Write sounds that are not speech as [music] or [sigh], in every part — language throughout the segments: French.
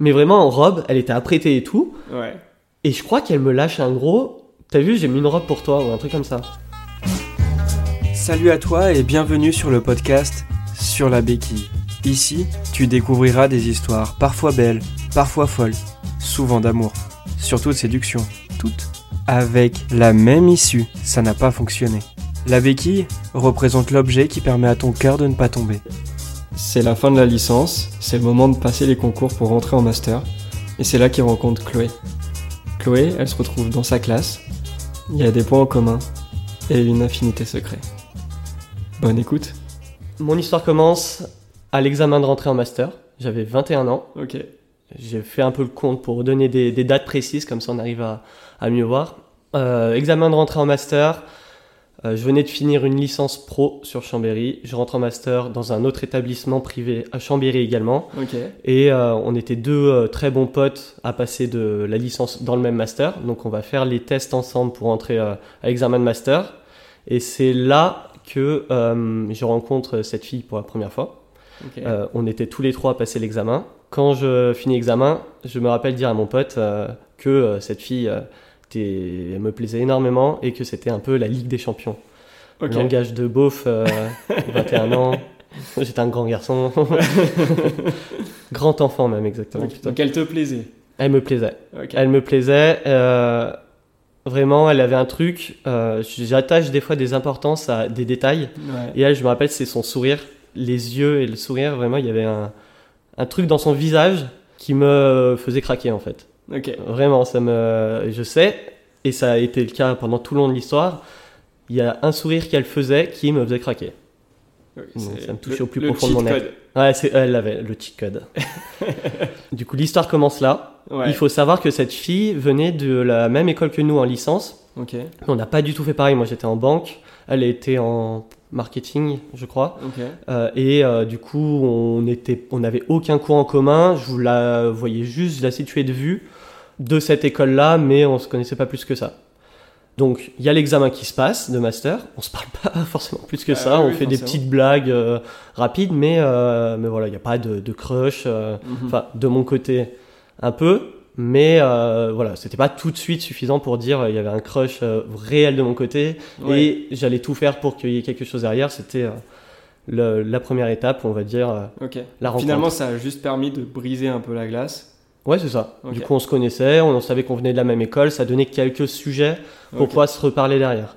Mais vraiment en robe, elle était apprêtée et tout. Ouais. Et je crois qu'elle me lâche un gros. T'as vu, j'ai mis une robe pour toi ou un truc comme ça. Salut à toi et bienvenue sur le podcast Sur la béquille. Ici, tu découvriras des histoires parfois belles, parfois folles, souvent d'amour, surtout de séduction, toutes avec la même issue. Ça n'a pas fonctionné. La béquille représente l'objet qui permet à ton cœur de ne pas tomber. C'est la fin de la licence, c'est le moment de passer les concours pour rentrer en master, et c'est là qu'il rencontre Chloé. Chloé, elle se retrouve dans sa classe, il y a des points en commun et une affinité secrète. Bonne écoute. Mon histoire commence à l'examen de rentrée en master. J'avais 21 ans. Ok. J'ai fait un peu le compte pour donner des, des dates précises, comme ça on arrive à, à mieux voir. Euh, examen de rentrée en master. Euh, je venais de finir une licence pro sur Chambéry. Je rentre en master dans un autre établissement privé à Chambéry également. Et euh, on était deux euh, très bons potes à passer de la licence dans le même master. Donc on va faire les tests ensemble pour entrer à l'examen de master. Et c'est là que je rencontre cette fille pour la première fois. On était tous les trois à passer l'examen. Quand je finis l'examen, je me rappelle dire à mon pote que cette fille euh, elle me plaisait énormément et que c'était un peu la Ligue des Champions. Ok. Langage de beauf, euh, [laughs] 21 ans. J'étais un grand garçon. [laughs] grand enfant même exactement. Donc elle te plaisait. Elle me plaisait. Elle me plaisait. euh, vraiment, elle avait un truc. euh, J'attache des fois des importances à des détails. Ouais. Et elle, je me rappelle, c'est son sourire, les yeux et le sourire. Vraiment, il y avait un, un truc dans son visage qui me faisait craquer en fait. Ok. Vraiment, ça me, je sais, et ça a été le cas pendant tout le long de l'histoire. Il y a un sourire qu'elle faisait qui me faisait craquer. Oui, ça me touchait le- au plus le profond de mon être. code. Ouais, c'est, elle l'avait, le cheat code. [laughs] du coup, l'histoire commence là. Ouais. Il faut savoir que cette fille venait de la même école que nous en licence. Ok. On n'a pas du tout fait pareil. Moi, j'étais en banque. Elle était en marketing, je crois. Ok. Euh, et euh, du coup, on était, on n'avais aucun cours en commun. Je vous la voyais juste, je la situais de vue de cette école-là, mais on se connaissait pas plus que ça. Donc, il y a l'examen qui se passe de master. On se parle pas [laughs] forcément plus que Ah ça. on oui, fait des petites blagues euh, rapides, mais euh, mais voilà, il n'y a pas de, de crush. euh, Mhm. Enfin, de mon côté, un peu. Mais voilà, c'était pas tout de suite suffisant pour dire il y avait un crush réel de mon côté Ouais. et j'allais tout faire pour qu'il y ait quelque chose derrière. C'était la première étape, on va dire, Ok. la rencontre. Finalement, ça a juste permis de briser un peu la glace. Ouais, c'est ça. Du coup, on se connaissait, on savait qu'on venait de la même école, ça donnait quelques sujets pour pouvoir se reparler derrière.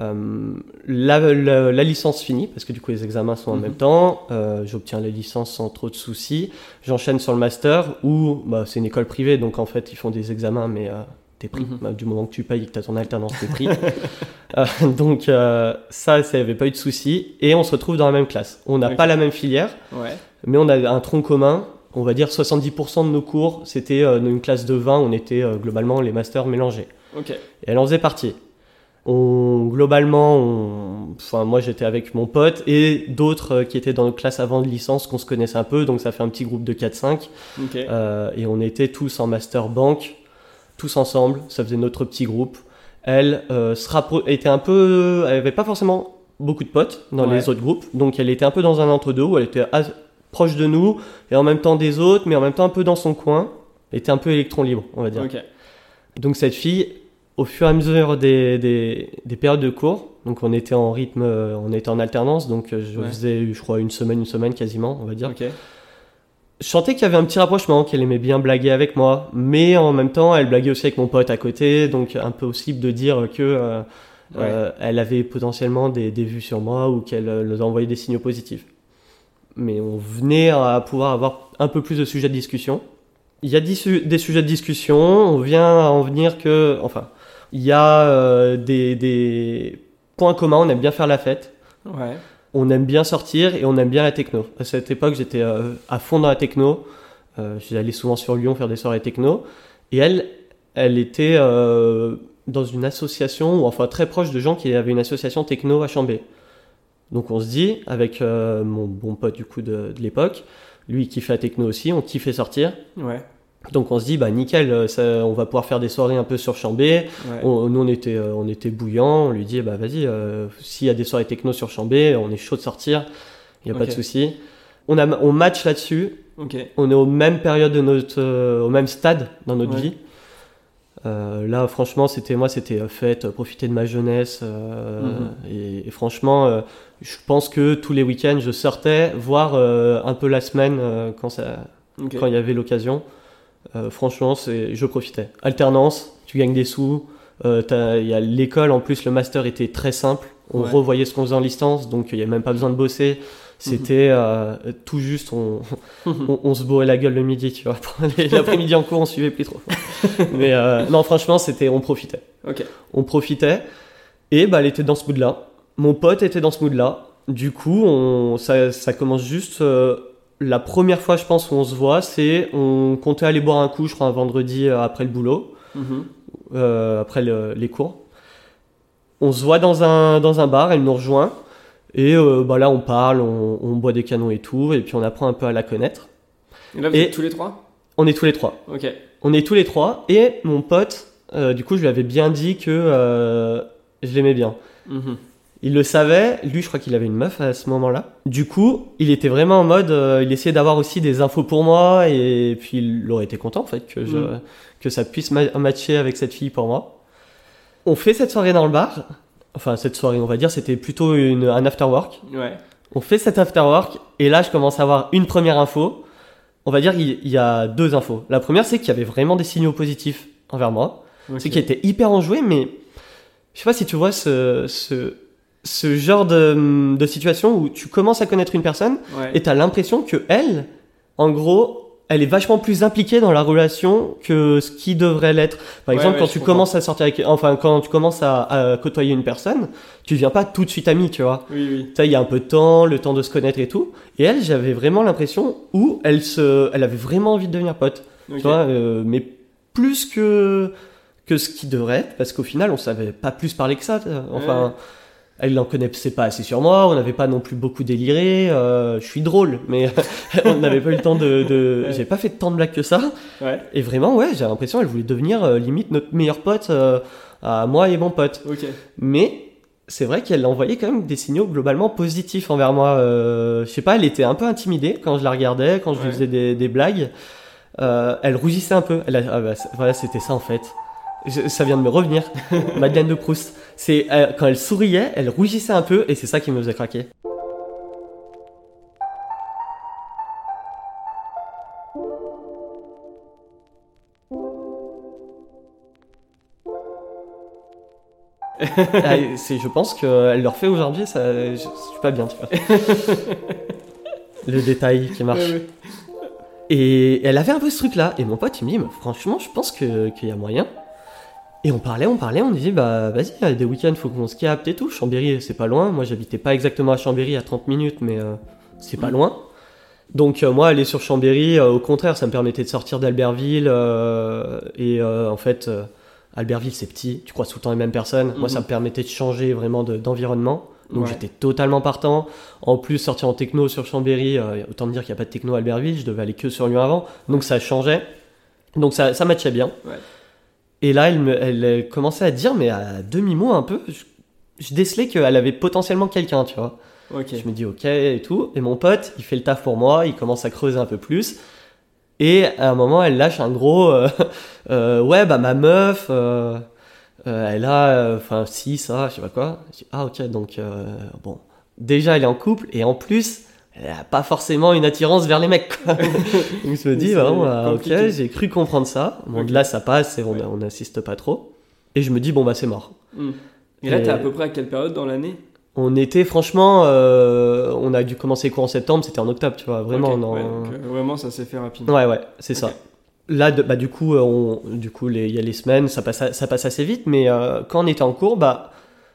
Euh, la, la- la licence finie, parce que du coup les examens sont en Mhm. même temps, euh, j'obtiens la licence sans trop de soucis, j'enchaîne sur le master où bah, c'est une école privée, donc en fait ils font des examens, mais euh, t'es pris. Mhm. Bah, du moment que tu payes et que t'as ton alternance, t'es pris. [laughs] Euh, donc ça, ça avait pas eu de soucis, et on se retrouve dans la même classe. On n'a pas la même filière, Ouais. mais on a un tronc commun. On va dire 70% de nos cours, c'était euh, une classe de 20, on était euh, globalement les masters mélangés. Ok. Et elle en faisait partie. On, globalement, on- enfin, moi j'étais avec mon pote et d'autres euh, qui étaient dans notre classe avant de licence qu'on se connaissait un peu, donc ça fait un petit groupe de 4-5. Ok. Euh, et on était tous en master banque, tous ensemble, ça faisait notre petit groupe. Elle euh, se était un peu. Elle avait pas forcément beaucoup de potes dans Ouais. les autres groupes, donc elle était un peu dans un entre-deux où elle était proche de nous et en même temps des autres, mais en même temps un peu dans son coin. Elle était un peu électron libre, on va dire. Donc cette fille, au fur et à mesure des, des, des périodes de cours, donc on était en rythme, on était en alternance, donc euh, je Ouais. faisais, je crois, une semaine, une semaine quasiment, on va dire. Je sentais qu'il y avait un petit rapprochement, qu'elle aimait bien blaguer avec moi, mais en même temps, elle blaguait aussi avec mon pote à côté, donc impossible de dire que euh, Ouais. euh, elle avait potentiellement des, des vues sur moi ou qu'elle nous envoyait des signaux positifs. Mais on venait à pouvoir avoir un peu plus de sujets de discussion. Il y a des, su- des sujets de discussion, on vient à en venir que, enfin, il y a euh, des, des points communs, on aime bien faire la fête, Ouais. on aime bien sortir et on aime bien la techno. À cette époque, j'étais euh, à fond dans la techno. Euh, J'allais souvent sur Lyon faire des soirées techno. Et elle, elle était euh, dans une association, ou enfin très proche de gens qui avaient une association techno à Chambé. Donc on se dit, avec euh, mon bon pote du coup de, de l'époque, lui qui fait la techno aussi, on kiffait sortir. Ouais. Donc on se dit, bah nickel, euh, ça, on va pouvoir faire des soirées un peu sur Chambé. Ouais. On- nous, on était, euh, on était bouillants. On lui dit, bah vas-y, euh, s'il y a des soirées techno sur Chambé, on est chaud de sortir. Il n'y a pas de souci. On, a, on match là-dessus. Ok. On est aux mêmes périodes de notre, euh, au même stade dans notre Ouais. vie. Euh, là, franchement, c'était moi, c'était euh, fête, euh, profiter de ma jeunesse. euh, Mhm. et, et franchement, je pense que tous les week-ends, je sortais, voir euh, un peu la semaine quand ça, quand il y avait l'occasion. Franchement, c'est, je profitais. Alternance, tu gagnes des sous. Il y a l'école, en plus, le master était très simple. On Ouais. revoyait ce qu'on faisait en licence, donc il n'y a même pas besoin de bosser. C'était euh, tout juste, on, [laughs] on, on se bourrait la gueule le midi, tu vois. [laughs] L'après-midi en cours, on suivait plus trop. [laughs] [laughs] Mais euh, non, franchement, c'était, on profitait. On profitait. Et bah, elle était dans ce mood-là. Mon pote était dans ce mood-là. Du coup, on, ça, ça commence juste. euh, la première fois, je pense, où on se voit, c'est on comptait aller boire un coup, je crois, un vendredi euh, après le boulot, Mhm. euh, après le- les cours. On se voit dans un, dans un bar, elle nous rejoint. Et euh, bah, là, on parle, on, on boit des canons et tout, et puis on apprend un peu à la connaître. Et là, vous Et- êtes tous les trois? On est tous les trois. Ok. On est tous les trois, et mon pote, euh, du coup, je lui avais bien dit que euh, je l'aimais bien. Mhm. Il le savait, lui je crois qu'il avait une meuf à ce moment-là. Du coup, il était vraiment en mode, euh, il essayait d'avoir aussi des infos pour moi et puis il aurait été content en fait que, je, Mm. que ça puisse ma- matcher avec cette fille pour moi. On fait cette soirée dans le bar, enfin cette soirée on va dire, c'était plutôt une, un after work. Ouais. On fait cet after work et là je commence à avoir une première info. On va dire il il y a deux infos. La première c'est qu'il y avait vraiment des signaux positifs envers moi. Ok. C'est qu'il était hyper enjoué, mais je sais pas si tu vois ce, ce, ce genre de, de situation où tu commences à connaître une personne Ouais. et tu as l'impression que elle, en gros, elle est vachement plus impliquée dans la relation que ce qui devrait l'être. Par Ouais, exemple, ouais, quand tu comprends. commences à sortir avec, enfin, quand tu commences à, à côtoyer une personne, tu viens pas tout de suite ami, tu vois. Oui, oui. Tu sais, il y a un peu de temps, le temps de se connaître et tout. Et elle, j'avais vraiment l'impression où elle se, elle avait vraiment envie de devenir pote. Tu vois, euh, mais plus que, que ce qui devrait être, parce qu'au final, on savait pas plus parler que ça. Enfin, elle n'en connaissait pas assez sur moi, on n'avait pas non plus beaucoup déliré. euh, je suis drôle, mais [laughs] on n'avait pas eu le temps de. de... Ouais. J'ai pas fait tant de blagues que ça. Ouais. Et vraiment, ouais, j'ai l'impression qu'elle voulait devenir euh, limite notre meilleur pote euh, à moi et mon pote. Mais c'est vrai qu'elle envoyait quand même des signaux globalement positifs envers moi. Je sais pas, elle était un peu intimidée quand je la regardais, quand je lui faisais des, des blagues. Elle rougissait un peu. Elle a- ah bah, voilà, c'était ça en fait. Je- ça vient de me revenir. [laughs] Madeleine de Proust. C'est euh, quand elle souriait, elle rougissait un peu et c'est ça qui me faisait craquer. [laughs] Ah, c'est, je pense qu'elle leur fait aujourd'hui, ça, je, je suis pas bien, tu vois. [laughs] Le détail qui marche. Ouais, ouais. Et elle avait un peu ce truc-là. Et mon pote, il me dit, mais franchement, je pense que- qu'il y a moyen. Et on parlait, on parlait, on disait, bah vas-y, il y a des week-ends, faut qu'on se capte et tout. Chambéry, c'est pas loin. Moi, j'habitais pas exactement à Chambéry, à 30 minutes, mais euh, c'est pas Mhm. loin. Donc, euh, moi, aller sur Chambéry, euh, au contraire, ça me permettait de sortir d'Albertville. euh, et euh, en fait, euh, Albertville, c'est petit, tu crois tout le temps les mêmes personnes. Moi, ça Mhm. me permettait de changer vraiment de- d'environnement. Donc Ouais. j'étais totalement partant. En plus, sortir en techno sur Chambéry, euh, autant me dire qu'il n'y a pas de techno à Albertville, je devais aller que sur Lyon avant. Donc ça changeait. Donc ça, ça matchait bien. Ouais. Et là, elle, me, elle euh, commençait à dire, mais à demi-mot un peu, je, je décelais qu'elle avait potentiellement quelqu'un, tu vois. Je me dis ok et tout. Et mon pote, il fait le taf pour moi, il commence à creuser un peu plus. Et à un moment, elle lâche un gros euh, [laughs] euh, ouais, bah ma meuf, euh, elle a, enfin si, ça, je sais pas quoi. Je dis, ah ok, donc bon. Déjà, elle est en couple et en plus, elle a pas forcément une attirance vers les mecs. Quoi. [laughs] [laughs] donc je me dis, ah, ok, j'ai cru comprendre ça. Bon, Ok. de là, ça passe et on Ouais. on n'insiste pas trop. Et je me dis, bon bah c'est mort. Hmm. Et là, t'es à peu près à quelle période dans l'année? On était franchement, euh, on a dû commencer les cours en septembre, c'était en octobre, tu vois, vraiment. Non- ouais, donc, euh, vraiment, ça s'est fait rapidement. Ouais, ouais, c'est ça. Là, de- bah, du coup, euh, on, du coup, les- il y a les semaines, ça passe, ça passe assez vite, mais euh, quand on était en cours, bah,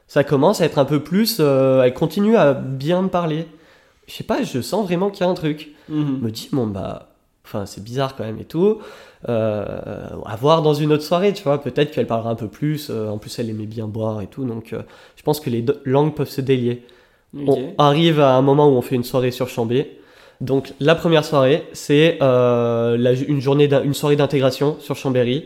ça commence à être un peu plus. euh, elle continue à bien me parler. Je sais pas, je sens vraiment qu'il y a un truc. Je me dis, bon, bah, enfin, c'est bizarre quand même et tout. Euh, à voir dans une autre soirée, tu vois, peut-être qu'elle parlera un peu plus. euh, en plus, elle aimait bien boire et tout, donc euh, je pense que les deux langues peuvent se délier. On arrive à un moment où on fait une soirée sur Chambé. Donc la première soirée, c'est euh, une journée, une soirée d'intégration sur Chambéry.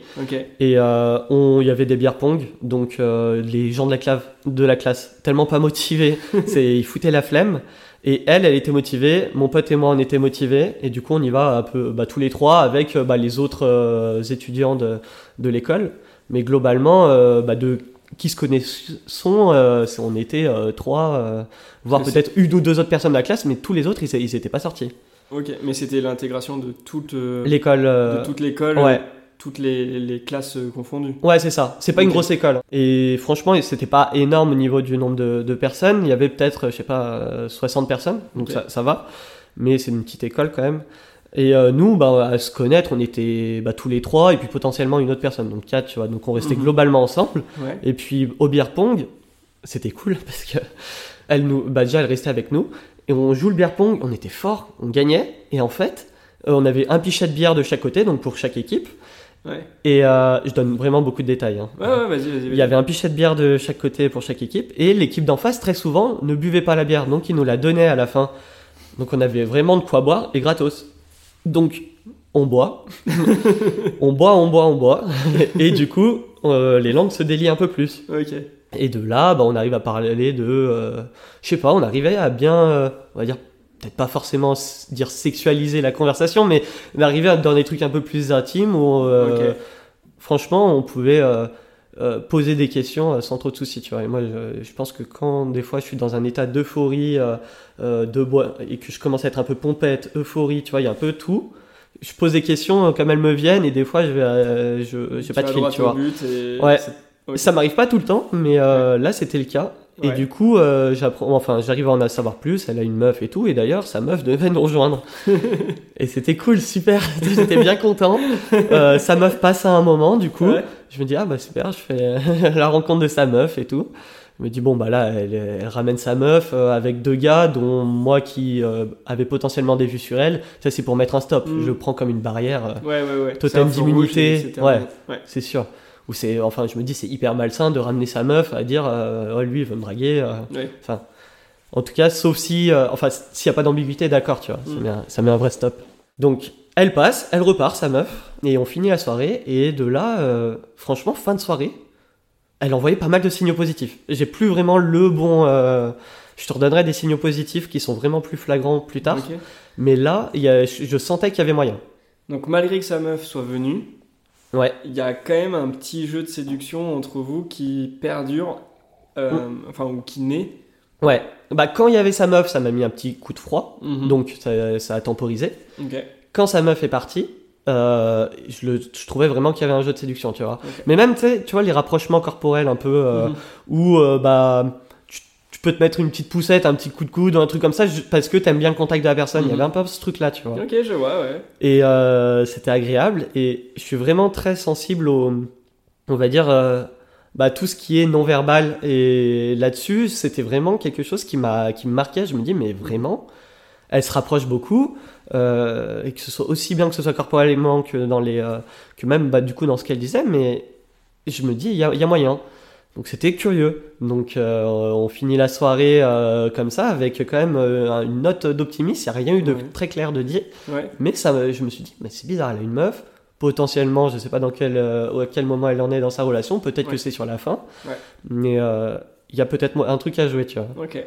Et euh, on- il y avait des bières pong, donc euh, les gens de la, clave, de la classe, tellement pas motivés, [laughs] c'est, ils foutaient la flemme. Et elle, elle était motivée, mon pote et moi, on était motivés, et du coup, on y va un peu, bah, tous les trois avec euh, bah, les autres euh, étudiants de, de l'école. Mais globalement, euh, bah, de qui se connaissent, euh, on était trois, voire peut-être une ou deux autres personnes de la classe, mais tous les autres, ils, ils étaient pas sortis. Ok, mais c'était l'intégration de toute, L'école. de toute l'école, ouais. Toutes les, les classes euh, confondues. Ouais, c'est ça. C'est pas une grosse école. Et franchement, c'était pas énorme au niveau du nombre de, de personnes. Il y avait peut-être, je sais pas, euh, 60 personnes. Donc ça, ça va. Mais c'est une petite école quand même. Et euh, nous, bah, à se connaître, on était bah, tous les trois et puis potentiellement une autre personne. Donc quatre, tu vois. Donc on restait Mhm. globalement ensemble. Ouais. Et puis au beer pong, c'était cool [laughs] parce que elle nous, bah, déjà elle restait avec nous et on joue le beer pong. On était fort, on gagnait. Et en fait, euh, on avait un pichet de bière de chaque côté, donc pour chaque équipe. Ouais. Et euh, je donne vraiment beaucoup de détails. hein. Ouais, ouais, vas-y, vas-y. Il y avait un pichet de bière de chaque côté pour chaque équipe et l'équipe d'en face très souvent ne buvait pas la bière donc ils nous la donnaient à la fin. Donc on avait vraiment de quoi boire et gratos. Donc on boit, [laughs] on boit, on boit, on boit et du coup euh, les langues se délient un peu plus. Et de là, bah, on arrive à parler de, euh, je sais pas, on arrivait à bien, on va dire peut-être pas forcément dire sexualiser la conversation, mais d'arriver dans des trucs un peu plus intimes où euh, franchement, on pouvait euh, euh, poser des questions euh, sans trop de soucis, tu vois. Et moi, je, je pense que quand des fois je suis dans un état d'euphorie, euh, de bois, et que je commence à être un peu pompette, euphorie, tu vois, il y a un peu tout. Je pose des questions comme elles me viennent, et des fois, je vais, euh, je, j'ai Tu pas de fil, tu vois. et Ouais. Ça m'arrive pas tout le temps, mais euh, là, c'était le cas. Et Ouais. du coup, euh, j'apprends, enfin, j'arrive à en savoir plus. Elle a une meuf et tout, et d'ailleurs, sa meuf devait nous rejoindre. [laughs] et c'était cool, super. [laughs] J'étais bien content. Euh, sa meuf passe à un moment, du coup, Ouais. je me dis ah bah super, je fais [laughs] la rencontre de sa meuf et tout. Je me dis bon bah là, elle, elle ramène sa meuf euh, avec deux gars, dont moi qui euh, avait potentiellement des vues sur elle. Ça c'est pour mettre un stop. Mm. Je le prends comme une barrière. euh, Ouais, ouais, ouais. Totem d'immunité, ouais. c'est sûr. Ou c'est, enfin, je me dis, c'est hyper malsain de ramener sa meuf à dire, Ouais, lui, il veut me draguer. euh. Enfin, en tout cas, sauf si, euh, enfin, s'il n'y a pas d'ambiguïté, d'accord, tu vois, ça, Mm. met un, ça met un vrai stop. Donc, elle passe, elle repart, sa meuf, et on finit la soirée. Et de là, euh, franchement, fin de soirée, elle envoyait pas mal de signaux positifs. J'ai plus vraiment le bon. euh, je te redonnerai des signaux positifs qui sont vraiment plus flagrants plus tard. Mais là, y a- je, je sentais qu'il y avait moyen. Donc malgré que sa meuf soit venue, Ouais. il y a quand même un petit jeu de séduction entre vous qui perdure, euh, enfin ou qui naît. Ouais. Bah, quand il y avait sa meuf, ça m'a mis un petit coup de froid. Mhm. Donc ça, ça a temporisé. Ok. Quand sa meuf est partie, euh, je, le, je trouvais vraiment qu'il y avait un jeu de séduction, tu vois. Mais même, tu vois, les rapprochements corporels un peu, euh, Mhm. où bah, peux te mettre une petite poussette, un petit coup de coude, un truc comme ça, parce que t'aimes bien le contact de la personne. Il y Mhm. avait un peu ce truc-là, tu vois. Ok, je vois, ouais. Et euh, c'était agréable. Et je suis vraiment très sensible au, on va dire, euh, bah, tout ce qui est non-verbal. Et là-dessus, c'était vraiment quelque chose qui m'a, qui me marquait. Je me dis, mais vraiment, elle se rapproche beaucoup. euh, et que ce soit aussi bien que ce soit corporellement que dans les, euh, que même, bah, du coup, dans ce qu'elle disait. Mais je me dis, il y a, y a moyen. Donc c'était curieux. Donc euh, on finit la soirée euh, comme ça avec quand même euh, une note d'optimisme. Il n'y a rien eu de Ouais. très clair de dire. Ouais. Mais ça, me- je me suis dit, mais c'est bizarre, elle a une meuf. Potentiellement, je sais pas dans quel, euh, à quel moment elle en est dans sa relation. Peut-être Ouais. que c'est sur la fin. Ouais. Mais euh, il y a peut-être un truc à jouer, tu vois. Ok.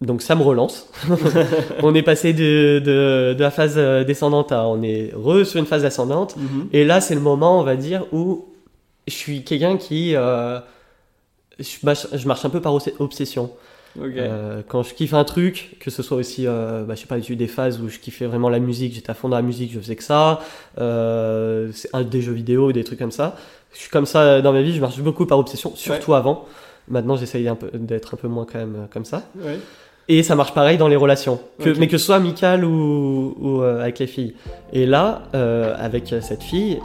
Donc ça me relance. [laughs] on est passé de, de, de la phase euh, descendante à on est re sur une phase ascendante. Mhm. Et là, c'est le moment, on va dire, où je suis quelqu'un qui. Je, marche, je marche un peu par obs- obsession. Euh, quand je kiffe un truc, que ce soit aussi, euh, bah, je sais pas, j'ai eu des phases où je kiffais vraiment la musique, j'étais à fond dans la musique, je faisais que ça, euh, c'est un des jeux vidéo, des trucs comme ça. Je suis comme ça dans ma vie, je marche beaucoup par obsession, surtout avant. Maintenant, j'essaye d'être un peu moins quand même euh, comme ça. Ouais. Et ça marche pareil dans les relations, que, mais que ce soit amical ou, ou, avec les filles. Et là, avec cette fille,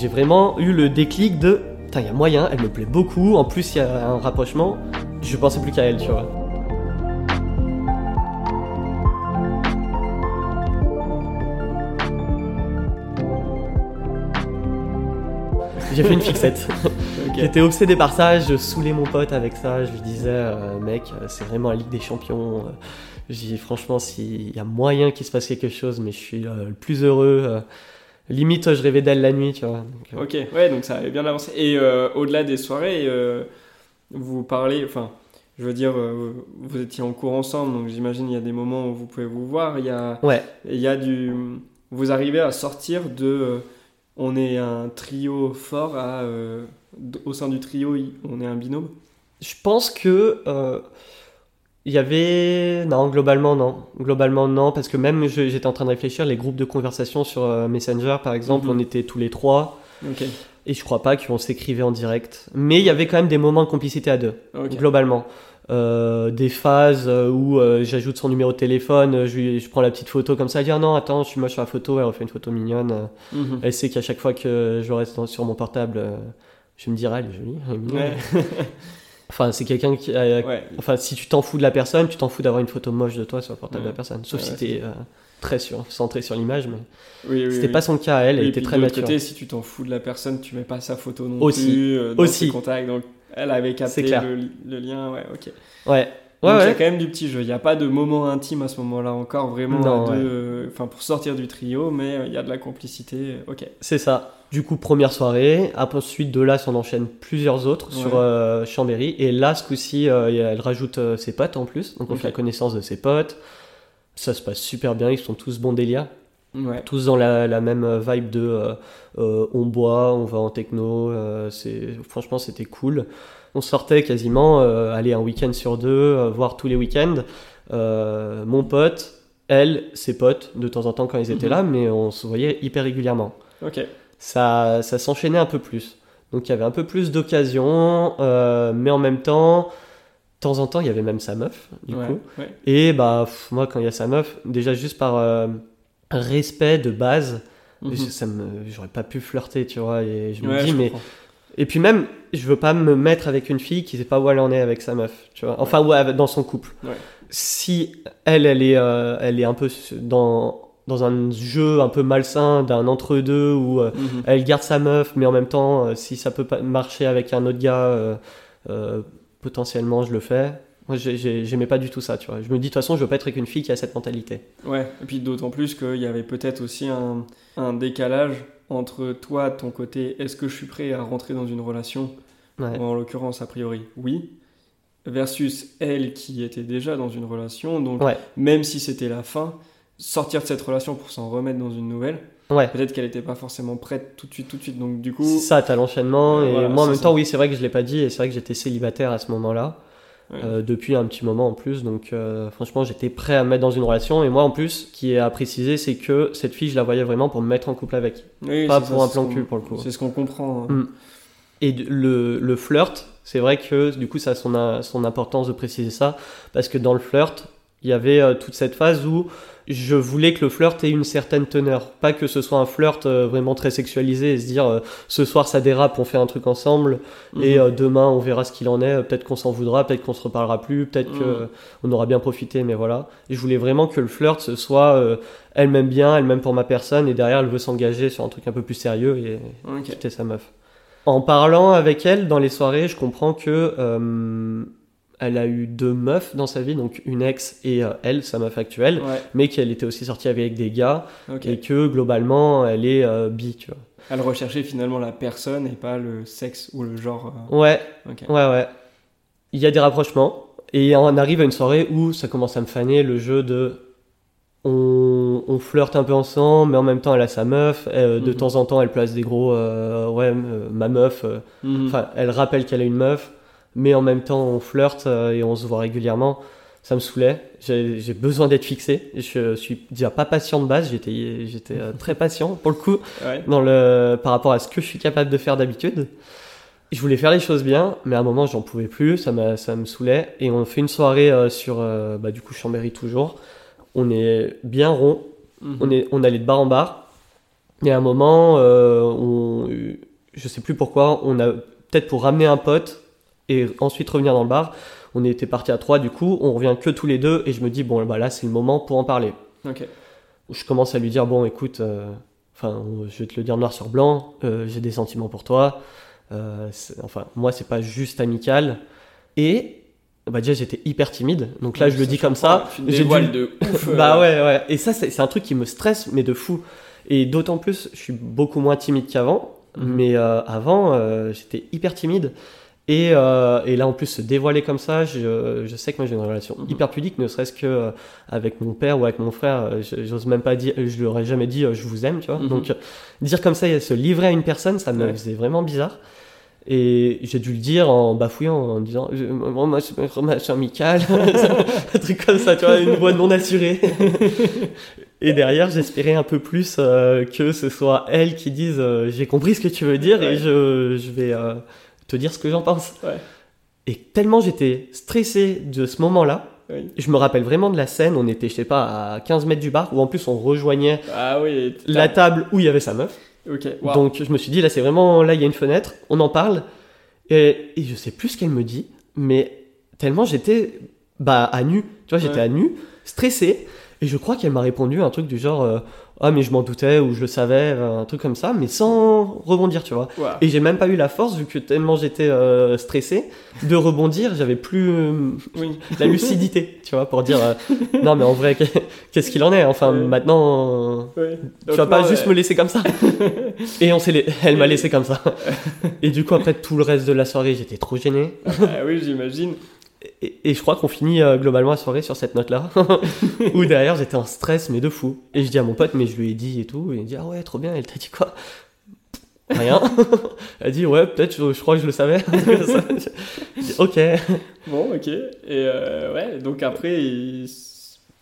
j'ai vraiment eu le déclic de Putain, il y a moyen, elle me plaît beaucoup, en plus il y a un rapprochement, je pensais plus qu'à elle, tu vois. J'ai fait une fixette. [laughs] J'étais obsédé par ça, je saoulais mon pote avec ça, je lui disais, euh, mec, euh, c'est vraiment la Ligue des Champions, euh, J'ai franchement, s'il y a moyen qu'il se passe quelque chose, mais je suis euh, le plus heureux. euh, limite, je rêvais d'elle la nuit, tu vois. Donc, euh, Ok, ouais, donc ça avait bien avancé. Et euh, au-delà des soirées, euh, vous parlez, enfin, je veux dire, vous étiez en cours ensemble, donc j'imagine il y a des moments où vous pouvez vous voir. Il y a, Ouais, il y a du, vous arrivez à sortir de, on est un trio fort à, au sein du trio, on est un binôme? je pense que. euh, il y avait. Non, globalement, non. Globalement, non, parce que même j'étais en train de réfléchir, les groupes de conversation sur euh, Messenger, par exemple, Mhm. on était tous les trois, et je crois pas qu'on s'écrivait en direct. Mais il y avait quand même des moments de complicité à deux. globalement. Euh, des phases euh, où euh, j'ajoute son numéro de téléphone, je, je prends la petite photo comme ça, elle dit ah non attends je suis moche sur la photo, elle refait une photo mignonne. Mhm. Elle sait qu'à chaque fois que je reste sur mon portable, je me dirais elle est jolie, elle est mignonne. Ouais. [laughs] Enfin c'est quelqu'un qui, euh, ouais. enfin si tu t'en fous de la personne, tu t'en fous d'avoir une photo moche de toi sur le portable de la personne. Sauf Ouais, si t'es euh, très sur, centré sur l'image, mais Oui, oui, c'était oui. pas son cas. Elle, elle était très mature. côté, si tu t'en fous de la personne, tu mets pas sa photo non Aussi. plus euh, dans Aussi. contacts. Donc, elle avait capté le, le lien, ouais, ok. Ouais, Donc ouais, il y a ouais. quand même du petit jeu. Il n'y a pas de moment intime à ce moment-là encore, vraiment Non, ouais. enfin pour sortir du trio, mais euh, il y a de la complicité. Ok. C'est ça. Du coup, première soirée. Après, ensuite de là, s'en enchaîne plusieurs autres sur Ouais. euh, Chambéry. Et là, ce coup-ci, euh, elle rajoute euh, ses potes en plus. Donc, on fait la connaissance de ses potes. Ça se passe super bien. Ils sont tous bons délire. Ouais. Tous dans la, la même vibe de euh, euh, on boit, on va en techno. euh, c'est franchement, c'était cool. On sortait quasiment, euh, aller un week-end sur deux, euh, voire tous les week-ends. Euh, mon pote, elle, ses potes, de temps en temps quand ils étaient Mhm. là, mais on se voyait hyper régulièrement Ok. ça, ça s'enchaînait un peu plus. Donc il y avait un peu plus d'occasions, euh, mais en même temps, de temps en temps, il y avait même sa meuf, du ouais. coup. ouais. Et bah, pff, moi, quand il y a sa meuf, déjà juste par euh, respect de base, Mhm. ça me, j'aurais pas pu flirter, tu vois. Et je me Ouais, dis, je mais. comprends. Et puis même, je veux pas me mettre avec une fille qui sait pas où elle en est avec sa meuf, tu vois. Enfin, ouais, dans son couple. Ouais. Si elle, elle est, euh, elle est un peu dans, dans un jeu un peu malsain d'un entre-deux où euh, Mhm. elle garde sa meuf, mais en même temps, euh, si ça peut pas marcher avec un autre gars, potentiellement je le fais. Moi, j'ai- j'ai- j'aimais pas du tout ça, tu vois. Je me dis, de toute façon, je veux pas être avec une fille qui a cette mentalité. Ouais, et puis d'autant plus qu'il y avait peut-être aussi un, un décalage entre toi, ton côté, est-ce que je suis prêt à rentrer dans une relation Ouais. En l'occurrence, a priori, oui. Versus elle qui était déjà dans une relation. Donc, Ouais. même si c'était la fin, sortir de cette relation pour s'en remettre dans une nouvelle, Ouais. peut-être qu'elle n'était pas forcément prête tout de suite, tout de suite. Donc, du coup, C'est ça, t'as l'enchaînement. Et voilà, moi, en même ça. temps, oui, c'est vrai que je l'ai pas dit, et c'est vrai que j'étais célibataire à ce moment-là, Ouais. euh, depuis un petit moment en plus. Donc, euh, franchement, j'étais prêt à me mettre dans une relation. Et moi, en plus, ce qui est à préciser, c'est que cette fille, je la voyais vraiment pour me mettre en couple avec. oui, pas pour ça, un plan cul, pour le coup. C'est ce qu'on comprend. hein. Mm. Et le, le flirt, c'est vrai que du coup, ça a son, son importance de préciser ça, parce que dans le flirt, il y avait euh, toute cette phase où je voulais que le flirt ait une certaine teneur. Pas que ce soit un flirt euh, vraiment très sexualisé et se dire euh, ce soir ça dérape, on fait un truc ensemble, et Mhm. demain on verra ce qu'il en est, peut-être qu'on s'en voudra, peut-être qu'on se reparlera plus, peut-être Mhm. qu'on aura bien profité, mais voilà. Et je voulais vraiment que le flirt ce soit elle m'aime bien, elle m'aime pour ma personne, et derrière elle veut s'engager sur un truc un peu plus sérieux, et, Ok. c'était sa meuf. En parlant avec elle dans les soirées, je comprends que euh, elle a eu deux meufs dans sa vie, donc une ex et euh, elle, sa meuf actuelle, Ouais, mais qu'elle était aussi sortie avec des gars et que globalement elle est euh, bi, tu vois. Elle recherchait finalement la personne et pas le sexe ou le genre. euh, Ouais, Ok. ouais, ouais. Il y a des rapprochements et on arrive à une soirée où ça commence à me faner le jeu de on, on flirte un peu ensemble, mais en même temps elle a sa meuf. euh, De Mhm. temps en temps, elle place des gros euh, ouais, euh, ma meuf. euh, Mhm. Enfin, elle rappelle qu'elle a une meuf, mais en même temps, on flirte euh, et on se voit régulièrement. Ça me saoulait. J'ai besoin d'être fixé. Je suis déjà pas patient de base. J'étais, j'étais très patient pour le coup Ouais. dans le par rapport à ce que je suis capable de faire d'habitude. Je voulais faire les choses bien, mais à un moment, j'en pouvais plus. Ça m'a, ça me saoulait. Et on fait une soirée euh, sur, bah, du coup, Chambéry toujours. On est bien rond. Mhm. On, est, on allait de bar en bar. Et à un moment, euh, on, je sais plus pourquoi, on a peut-être pour ramener un pote et ensuite revenir dans le bar. On était parti à trois, du coup, on revient que tous les deux. Et je me dis, bon, bah là, c'est le moment pour en parler. Je commence à lui dire, bon, écoute, euh, enfin, je vais te le dire noir sur blanc, euh, j'ai des sentiments pour toi. Euh, enfin, moi, c'est pas juste amical. Et bah déjà j'étais hyper timide. Donc là, Ouais, je le dis comme ça. J'ai dévoiles dû- de [laughs] ouf. euh, Bah ouais, ouais. Et ça, c'est un truc qui me stresse, mais de fou. Et d'autant plus, je suis beaucoup moins timide qu'avant. Mhm. Mais euh, avant, euh, j'étais hyper timide. Et, euh, et là, en plus, se dévoiler comme ça, je, je sais que moi j'ai une relation Mhm. hyper pudique, ne serait-ce que euh, avec mon père ou avec mon frère. euh, je- J'ose même pas dire, je lui aurais jamais dit euh, je vous aime, tu vois. Mhm. Donc, euh, dire comme ça et se livrer à une personne, ça me Ouais. faisait vraiment bizarre. Et j'ai dû le dire en bafouillant, en disant Moi, moi, je relation amicale, [laughs] un truc comme ça, tu vois, une voix non assurée. [laughs] et derrière, j'espérais un peu plus euh, que ce soit elle qui dise euh, J'ai compris ce que tu veux dire Ouais. et je, je vais euh, te dire ce que j'en pense. Ouais. Et tellement j'étais stressé de ce moment-là, Oui. je me rappelle vraiment de la scène. On était, je sais pas, à 15 mètres du bar, où en plus on rejoignait Ah oui. la table où il y avait sa meuf. Wow. Donc je me suis dit, là c'est vraiment, là il y a une fenêtre, on en parle. Et, et je sais plus ce qu'elle me dit, mais tellement j'étais bah, à nu, tu vois, j'étais Ouais. à nu, stressé. Et je crois qu'elle m'a répondu un truc du genre, euh, ah mais je m'en doutais ou je le savais, euh, un truc comme ça, mais sans rebondir, tu vois. Wow. Et j'ai même pas eu la force, vu que tellement j'étais euh, stressé, de rebondir, j'avais plus euh, Oui. la lucidité, tu vois, pour dire, euh, non mais en vrai, [laughs] qu'est-ce qu'il en est Enfin maintenant... Tu vas pas juste me laisser comme ça. [laughs] Et on s'est, la- elle m'a laissé comme ça. Et du coup après tout le reste de la soirée, j'étais trop gêné. Ah oui, j'imagine. Et, et je crois qu'on finit euh, globalement la soirée sur cette note-là, [laughs] où derrière j'étais en stress mais de fou. Et je dis à mon pote, mais je lui ai dit et tout, et il dit ah ouais trop bien. Elle t'a dit quoi? Rien. [laughs] Elle dit ouais peut-être, je, je crois que je le savais. [laughs] Je dis, ok. Bon, ok. Et euh, ouais, donc après, il-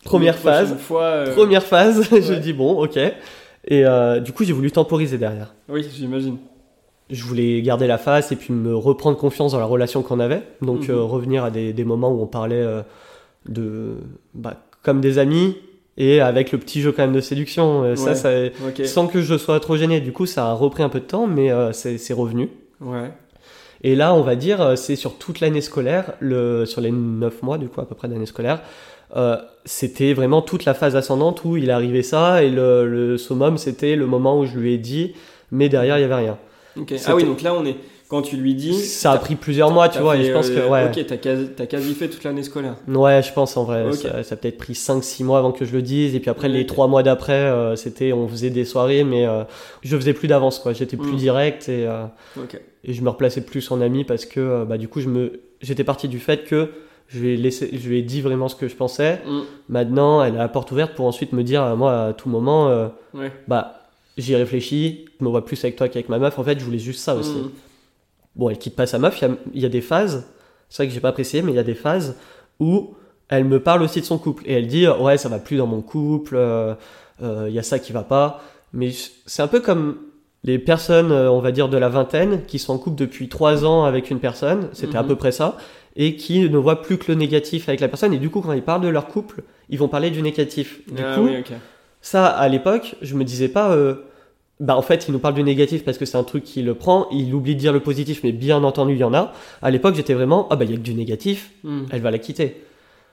Première phase. Fois, euh, Première phase, je Ouais. dis bon ok. Et euh, du coup j'ai voulu temporiser derrière. Oui, j'imagine. Je voulais garder la face et puis me reprendre confiance dans la relation qu'on avait. Donc Mhm. euh, revenir à des, des moments où on parlait euh, de bah, comme des amis et avec le petit jeu quand même de séduction. Euh, Ça, ça, sans que je sois trop gêné. Du coup, ça a repris un peu de temps, mais euh, c'est revenu. Ouais. Et là, on va dire, c'est sur toute l'année scolaire, le, sur les 9 mois, du coup, à peu près d'année scolaire, euh, c'était vraiment toute la phase ascendante où il arrivé ça, et le, le summum, c'était le moment où je lui ai dit, mais derrière, il y avait rien. Ah oui, donc là, on est. Quand tu lui dis. Ça a pris plusieurs mois, tu vois, et je pense que, euh, ouais. Ok, t'as quasi, quasi fait toute l'année scolaire. Ouais, je pense en vrai. Ça, ça a peut-être pris 5-6 mois avant que je le dise. Et puis après, les Ok. 3 mois d'après, euh, c'était on faisait des soirées, mais euh, je faisais plus d'avance, quoi. J'étais plus Mm. direct et, euh, et je me replaçais plus en ami parce que euh, bah, du coup, je me... j'étais parti du fait que je lui, ai laissé... je lui ai dit vraiment ce que je pensais. Mm. Maintenant, elle a la porte ouverte pour ensuite me dire, moi, à tout moment, euh, Ouais. bah, j'y réfléchis, je me vois plus avec toi qu'avec ma meuf. En fait, je voulais juste ça aussi. Mm. Bon, elle quitte pas sa meuf. Il y a, il y a des phases, c'est vrai que j'ai pas apprécié, mais il y a des phases où elle me parle aussi de son couple et elle dit ouais ça va plus dans mon couple, euh, euh, il y a ça qui va pas. Mais c'est un peu comme les personnes, euh, on va dire de la vingtaine, qui sont en couple depuis trois ans avec une personne, c'était à Mhm. peu près ça, et qui ne voient plus que le négatif avec la personne. Et du coup, quand ils parlent de leur couple, ils vont parler du négatif. Du Ah coup, oui. Ça, à l'époque, je me disais pas, euh, bah en fait, il nous parle du négatif parce que c'est un truc qui le prend, il oublie de dire le positif, mais bien entendu, il y en a. À l'époque, j'étais vraiment, ah bah il y a que du négatif, Mm. elle va la quitter.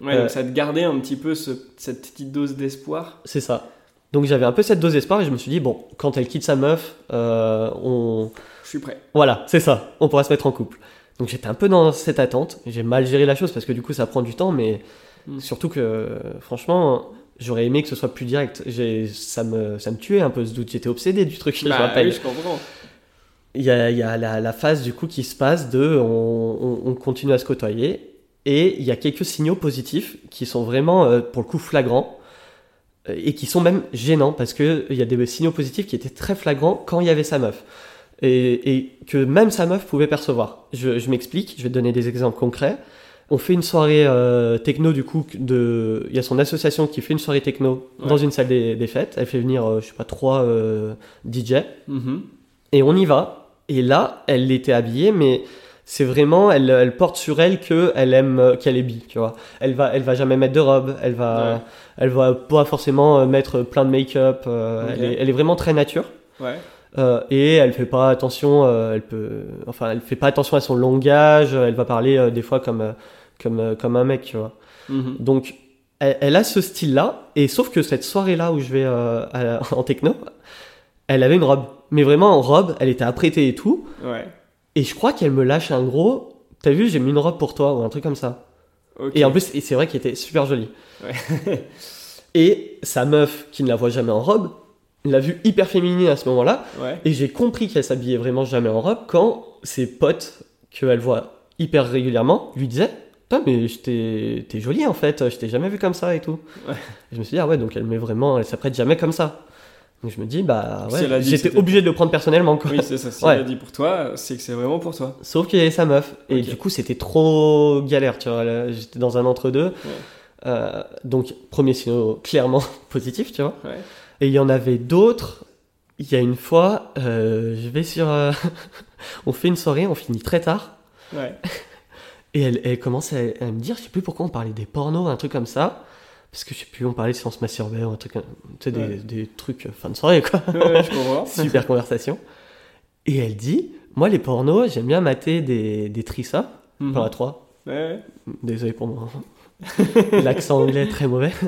Ouais, Euh, donc ça te gardait un petit peu ce- cette petite dose d'espoir. C'est ça. Donc j'avais un peu cette dose d'espoir et je me suis dit, bon, quand elle quitte sa meuf, euh, on. Je suis prêt. Voilà, c'est ça, on pourra se mettre en couple. Donc j'étais un peu dans cette attente, j'ai mal géré la chose parce que du coup ça prend du temps, mais Mm. surtout que, euh, franchement, j'aurais aimé que ce soit plus direct. Ça me, ça me tuait un peu ce doute, j'étais obsédé du truc, je me Bah rappelle. oui, je comprends. Il y a, il y a la, la phase du coup qui se passe de on, on- on continue à se côtoyer et il y a quelques signaux positifs qui sont vraiment euh, pour le coup flagrants euh, et qui sont même gênants parce que il y a des signaux positifs qui étaient très flagrants quand il y avait sa meuf et, et que même sa meuf pouvait percevoir. Je, je m'explique, je vais te donner des exemples concrets. On fait une soirée euh, techno du coup de il y a son association qui fait une soirée techno dans une salle des, des fêtes. Elle fait venir euh, je sais pas trois euh, DJ Mhm. et on y va. Et là, elle était habillée, mais c'est vraiment, elle, elle porte sur elle que elle aime, euh, qu'elle est bi, tu vois. Elle va, elle va jamais mettre de robe, elle va, Ouais. elle va pas forcément euh, mettre plein de make-up. elle, est, elle est vraiment très nature. Ouais. Euh, et elle fait pas attention, euh, elle peut, enfin, elle fait pas attention à son langage. Elle va parler euh, des fois comme, euh, comme, euh, comme un mec, tu vois. Mhm. Donc, elle, elle a ce style-là, et sauf que cette soirée-là où je vais euh, à- [laughs] en techno, elle avait une robe. Mais vraiment en robe, elle était apprêtée et tout. Ouais. Et je crois qu'elle me lâche un gros. T'as vu, j'ai mis une robe pour toi, ou un truc comme ça. Et en plus, et c'est vrai qu'il était super joli. Ouais. [laughs] et sa meuf, qui ne la voit jamais en robe, l'a vue hyper féminine à ce moment-là. Ouais. Et j'ai compris qu'elle s'habillait vraiment jamais en robe quand ses potes, qu'elle voit hyper régulièrement, lui disaient Putain, mais t'es jolie en fait, je t'ai jamais vu comme ça et tout. Ouais. Et je me suis dit, ah ouais, donc elle met vraiment, elle s'apprête jamais comme ça. Donc je me dis, bah Si ouais, que j'étais obligé de le prendre personnellement quoi. Oui, c'est ça. Si Ouais. elle a dit pour toi, c'est que c'est vraiment pour toi. Sauf qu'il y avait sa meuf. Et du coup, c'était trop galère, tu vois. J'étais dans un entre-deux. Euh, donc, premier signal clairement [laughs] positif, tu vois. Ouais. Et il y en avait d'autres. Il y a une fois, euh, je vais sur. euh, [laughs] on fait une soirée, on finit très tard. Ouais. [laughs] Et elle, elle commence à, à me dire, je sais plus pourquoi on parlait des pornos, un truc comme ça. Parce que je sais plus, on parlait se masturbait ou un truc. Tu sais, des, Ouais. des trucs euh, fin de soirée, quoi. Ouais, je comprends. [laughs] Super conversation. Et elle dit, moi, les pornos, j'aime bien mater des, des trissas. Mhm. Plan à 3. Ouais. Désolé pour moi. [laughs] L'accent anglais est très mauvais. [laughs]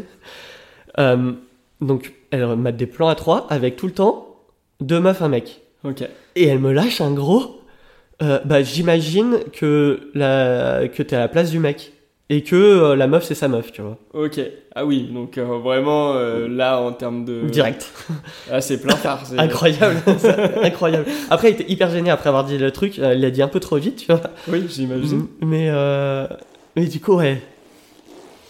Euh, donc, elle mate des plans à 3 avec tout le temps deux meufs, un mec. Ok. Et elle me lâche un gros. Euh, bah, j'imagine que, la... que t'es à la place du mec. Et que euh, la meuf, c'est sa meuf, tu vois. Ok. Ah oui, donc euh, vraiment là en termes de. Direct. [laughs] Ah, c'est plein phare. c'est- Incroyable. [laughs] ça, incroyable. Après, il était hyper gêné après avoir dit le truc. Il a dit un peu trop vite, tu vois. Oui, j'imagine. Mais, euh, mais du coup, ouais.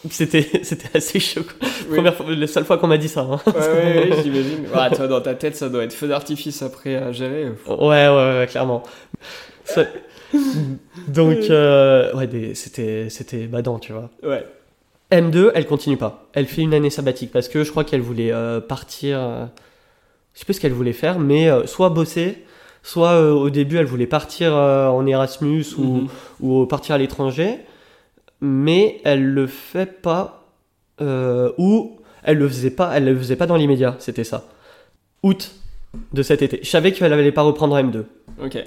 C'était, [laughs] c'était assez chaud. Oui. Première fois, la seule fois qu'on m'a dit ça. hein. Ouais, ouais, ouais, [laughs] j'imagine. Toi, dans ta tête, ça doit être feu d'artifice après à gérer. Ouais, ouais, ouais, clairement. Ça- Donc, [laughs] euh, ouais, des- c'était, c'était badant, tu vois. Ouais. M2, elle continue pas. Elle fait une année sabbatique parce que je crois qu'elle voulait euh, partir. euh, je sais plus ce qu'elle voulait faire, mais euh, soit bosser, soit euh, au début elle voulait partir euh, en Erasmus ou, Mhm. ou partir à l'étranger, mais elle le fait pas euh, ou elle le faisait pas, elle le faisait pas dans l'immédiat, c'était ça. Août de cet été. Je savais qu'elle allait pas reprendre en M2. Ok.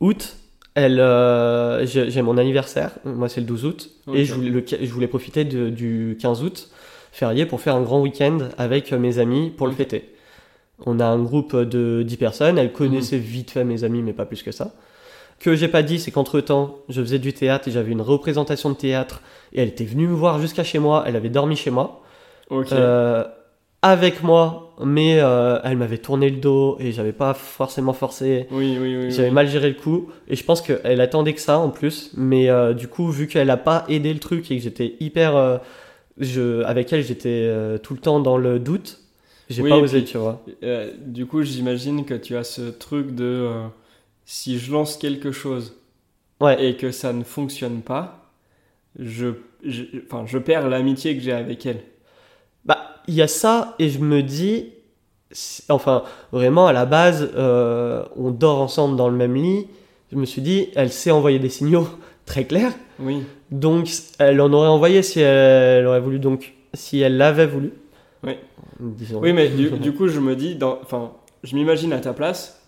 Août, elle, euh, j'ai mon anniversaire, moi c'est le 12 août, et je voulais, le- je voulais profiter de- du 15 août férié pour faire un grand week-end avec mes amis pour le fêter. On a un groupe de 10 personnes, elle connaissait vite fait mes amis, mais pas plus que ça. Que j'ai pas dit, c'est qu'entre temps, je faisais du théâtre et j'avais une représentation de théâtre, et elle était venue me voir jusqu'à chez moi, elle avait dormi chez moi, Ok. euh, avec moi, mais euh, elle m'avait tourné le dos et j'avais pas forcément forcé. oui, oui, oui. J'avais oui. mal géré le coup et je pense qu'elle attendait que ça en plus. Mais euh, du coup, vu qu'elle a pas aidé le truc et que j'étais hyper. euh, je, avec elle, j'étais tout le temps dans le doute, j'ai Oui, pas osé, puis- tu vois. Du coup, j'imagine que tu as ce truc de si je lance quelque chose Ouais, et que ça ne fonctionne pas, je, je, enfin, je perds l'amitié que j'ai avec elle. bah, il y a ça et je me dis. Enfin, vraiment, à la base, euh, on dort ensemble dans le même lit. Je me suis dit, elle sait envoyer des signaux [laughs] très clairs. Oui. Donc, elle en aurait envoyé si elle aurait voulu. Donc, si elle l'avait voulu. Oui. Disons. Oui, mais du, [laughs] du coup, je me dis, enfin, je m'imagine à ta place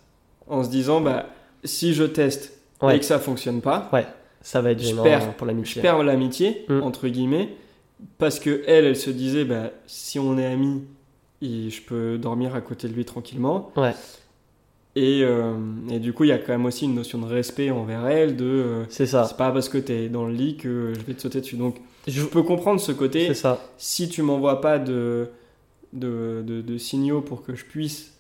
en se disant, bah, si je teste Ouais. et que ça fonctionne pas, Ça va être Je perds- pour je l'amitié. perds l'amitié Mm. entre guillemets parce que elle, elle se disait, bah, si on est amis, je peux dormir à côté de lui tranquillement. Ouais. Et, euh, et du coup, il y a quand même aussi une notion de respect envers elle, de euh, C'est ça. c'est pas parce que t'es dans le lit que je vais te sauter dessus. Donc, Je- je peux comprendre ce côté. C'est ça. Si tu m'envoies pas de, de, de, de signaux pour que je puisse,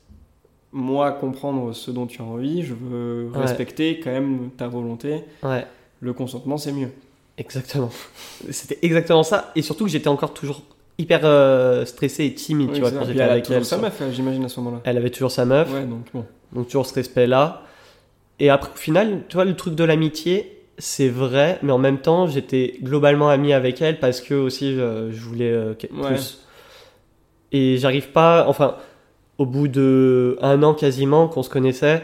moi, comprendre ce dont tu as envie, je veux Ouais. respecter quand même ta volonté. Ouais, Le consentement, c'est mieux. exactement. [laughs] C'était exactement ça. Et surtout que j'étais encore toujours hyper euh, stressé et timide, Oui, tu vois, quand j'étais elle a avec toujours elle. sa meuf, j'imagine, à ce moment-là. Elle avait toujours sa meuf, Ouais, donc bon. donc toujours ce respect-là. Et après, au final, tu vois, le truc de l'amitié, c'est vrai, mais en même temps, j'étais globalement ami avec elle parce que aussi, euh, je voulais euh, que- Ouais. plus. Et j'arrive pas, enfin, au bout de un an quasiment qu'on se connaissait,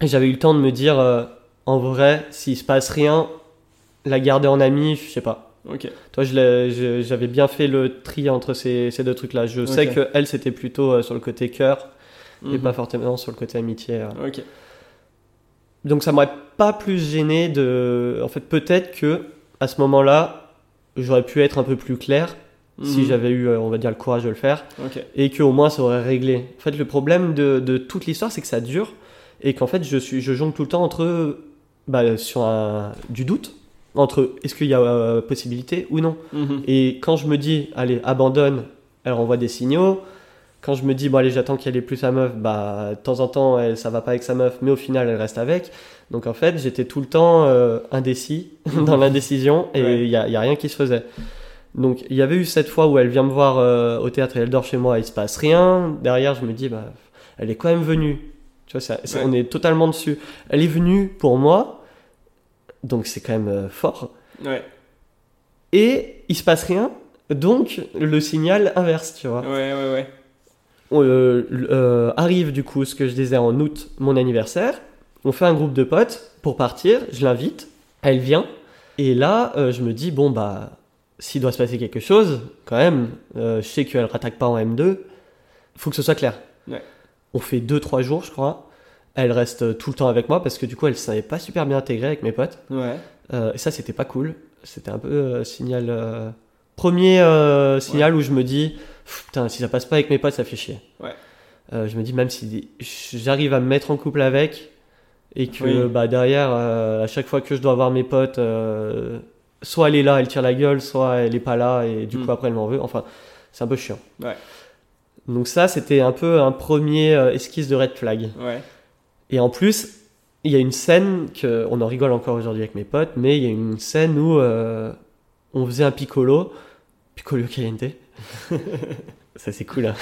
j'avais eu le temps de me dire, euh, en vrai, s'il se passe rien, la garder en ami, je sais pas. Ok. Toi, j'avais bien fait le tri entre ces, ces deux trucs-là. Je sais que elle, c'était plutôt euh, sur le côté cœur et Mhm. pas forcément sur le côté amitié. euh. Ok. Donc, ça m'aurait pas plus gêné de. En fait, peut-être que à ce moment-là, j'aurais pu être un peu plus clair si Mhm. j'avais eu, euh, on va dire, le courage de le faire et qu'au moins ça aurait réglé. En fait, le problème de, de toute l'histoire, c'est que ça dure et qu'en fait, je, suis, je jongle tout le temps entre bah, sur un- du doute entre est-ce qu'il y a euh, possibilité ou non. Mhm. Et quand je me dis, allez, abandonne, elle renvoie des signaux. Quand je me dis, bon, allez, j'attends qu'elle ait plus sa meuf, bah, de temps en temps, elle, ça va pas avec sa meuf, mais au final, elle reste avec. Donc, en fait, j'étais tout le temps euh, indécis [laughs] dans l'indécision et il Ouais. y, a, y a rien qui se faisait. Donc, il y avait eu cette fois où elle vient me voir euh, au théâtre et elle dort chez moi, il se passe rien. Derrière, je me dis, bah, elle est quand même venue. Tu vois, ça- c'est- Ouais. on est totalement dessus. Elle est venue pour moi, donc c'est quand même euh, fort Ouais, et il se passe rien. Donc le signal inverse, tu vois. ouais, ouais, ouais. Euh, euh, arrive du coup ce que je disais en août, mon anniversaire. On fait un groupe de potes pour partir. Je l'invite, elle vient. Et là, je me dis bon bah s'il doit se passer quelque chose, quand même, euh, je sais qu'elle rattaque pas en M2. Faut que ce soit clair. Ouais. On fait 2-3 jours, je crois. Elle reste tout le temps avec moi parce que du coup elle savait pas super bien intégrer avec mes potes. Ouais, Euh, et ça, c'était pas cool. C'était un peu euh, signal. euh, Premier signal où je me dis, putain, si ça passe pas avec mes potes, ça fait chier. Ouais. Je me dis, même si j'arrive à me mettre en couple avec, et que Oui. bah, derrière, à chaque fois que je dois voir mes potes, soit elle est là, elle tire la gueule, soit elle est pas là, et du Mm. coup après elle m'en veut. Enfin, c'est un peu chiant. Ouais. Donc, ça, c'était un peu un premier euh, esquisse de red flag. ouais. Et en plus, il y a une scène que on en rigole encore aujourd'hui avec mes potes, mais il y a une scène où euh, on faisait un piccolo, piccolo caliente. [laughs] ça c'est cool. hein.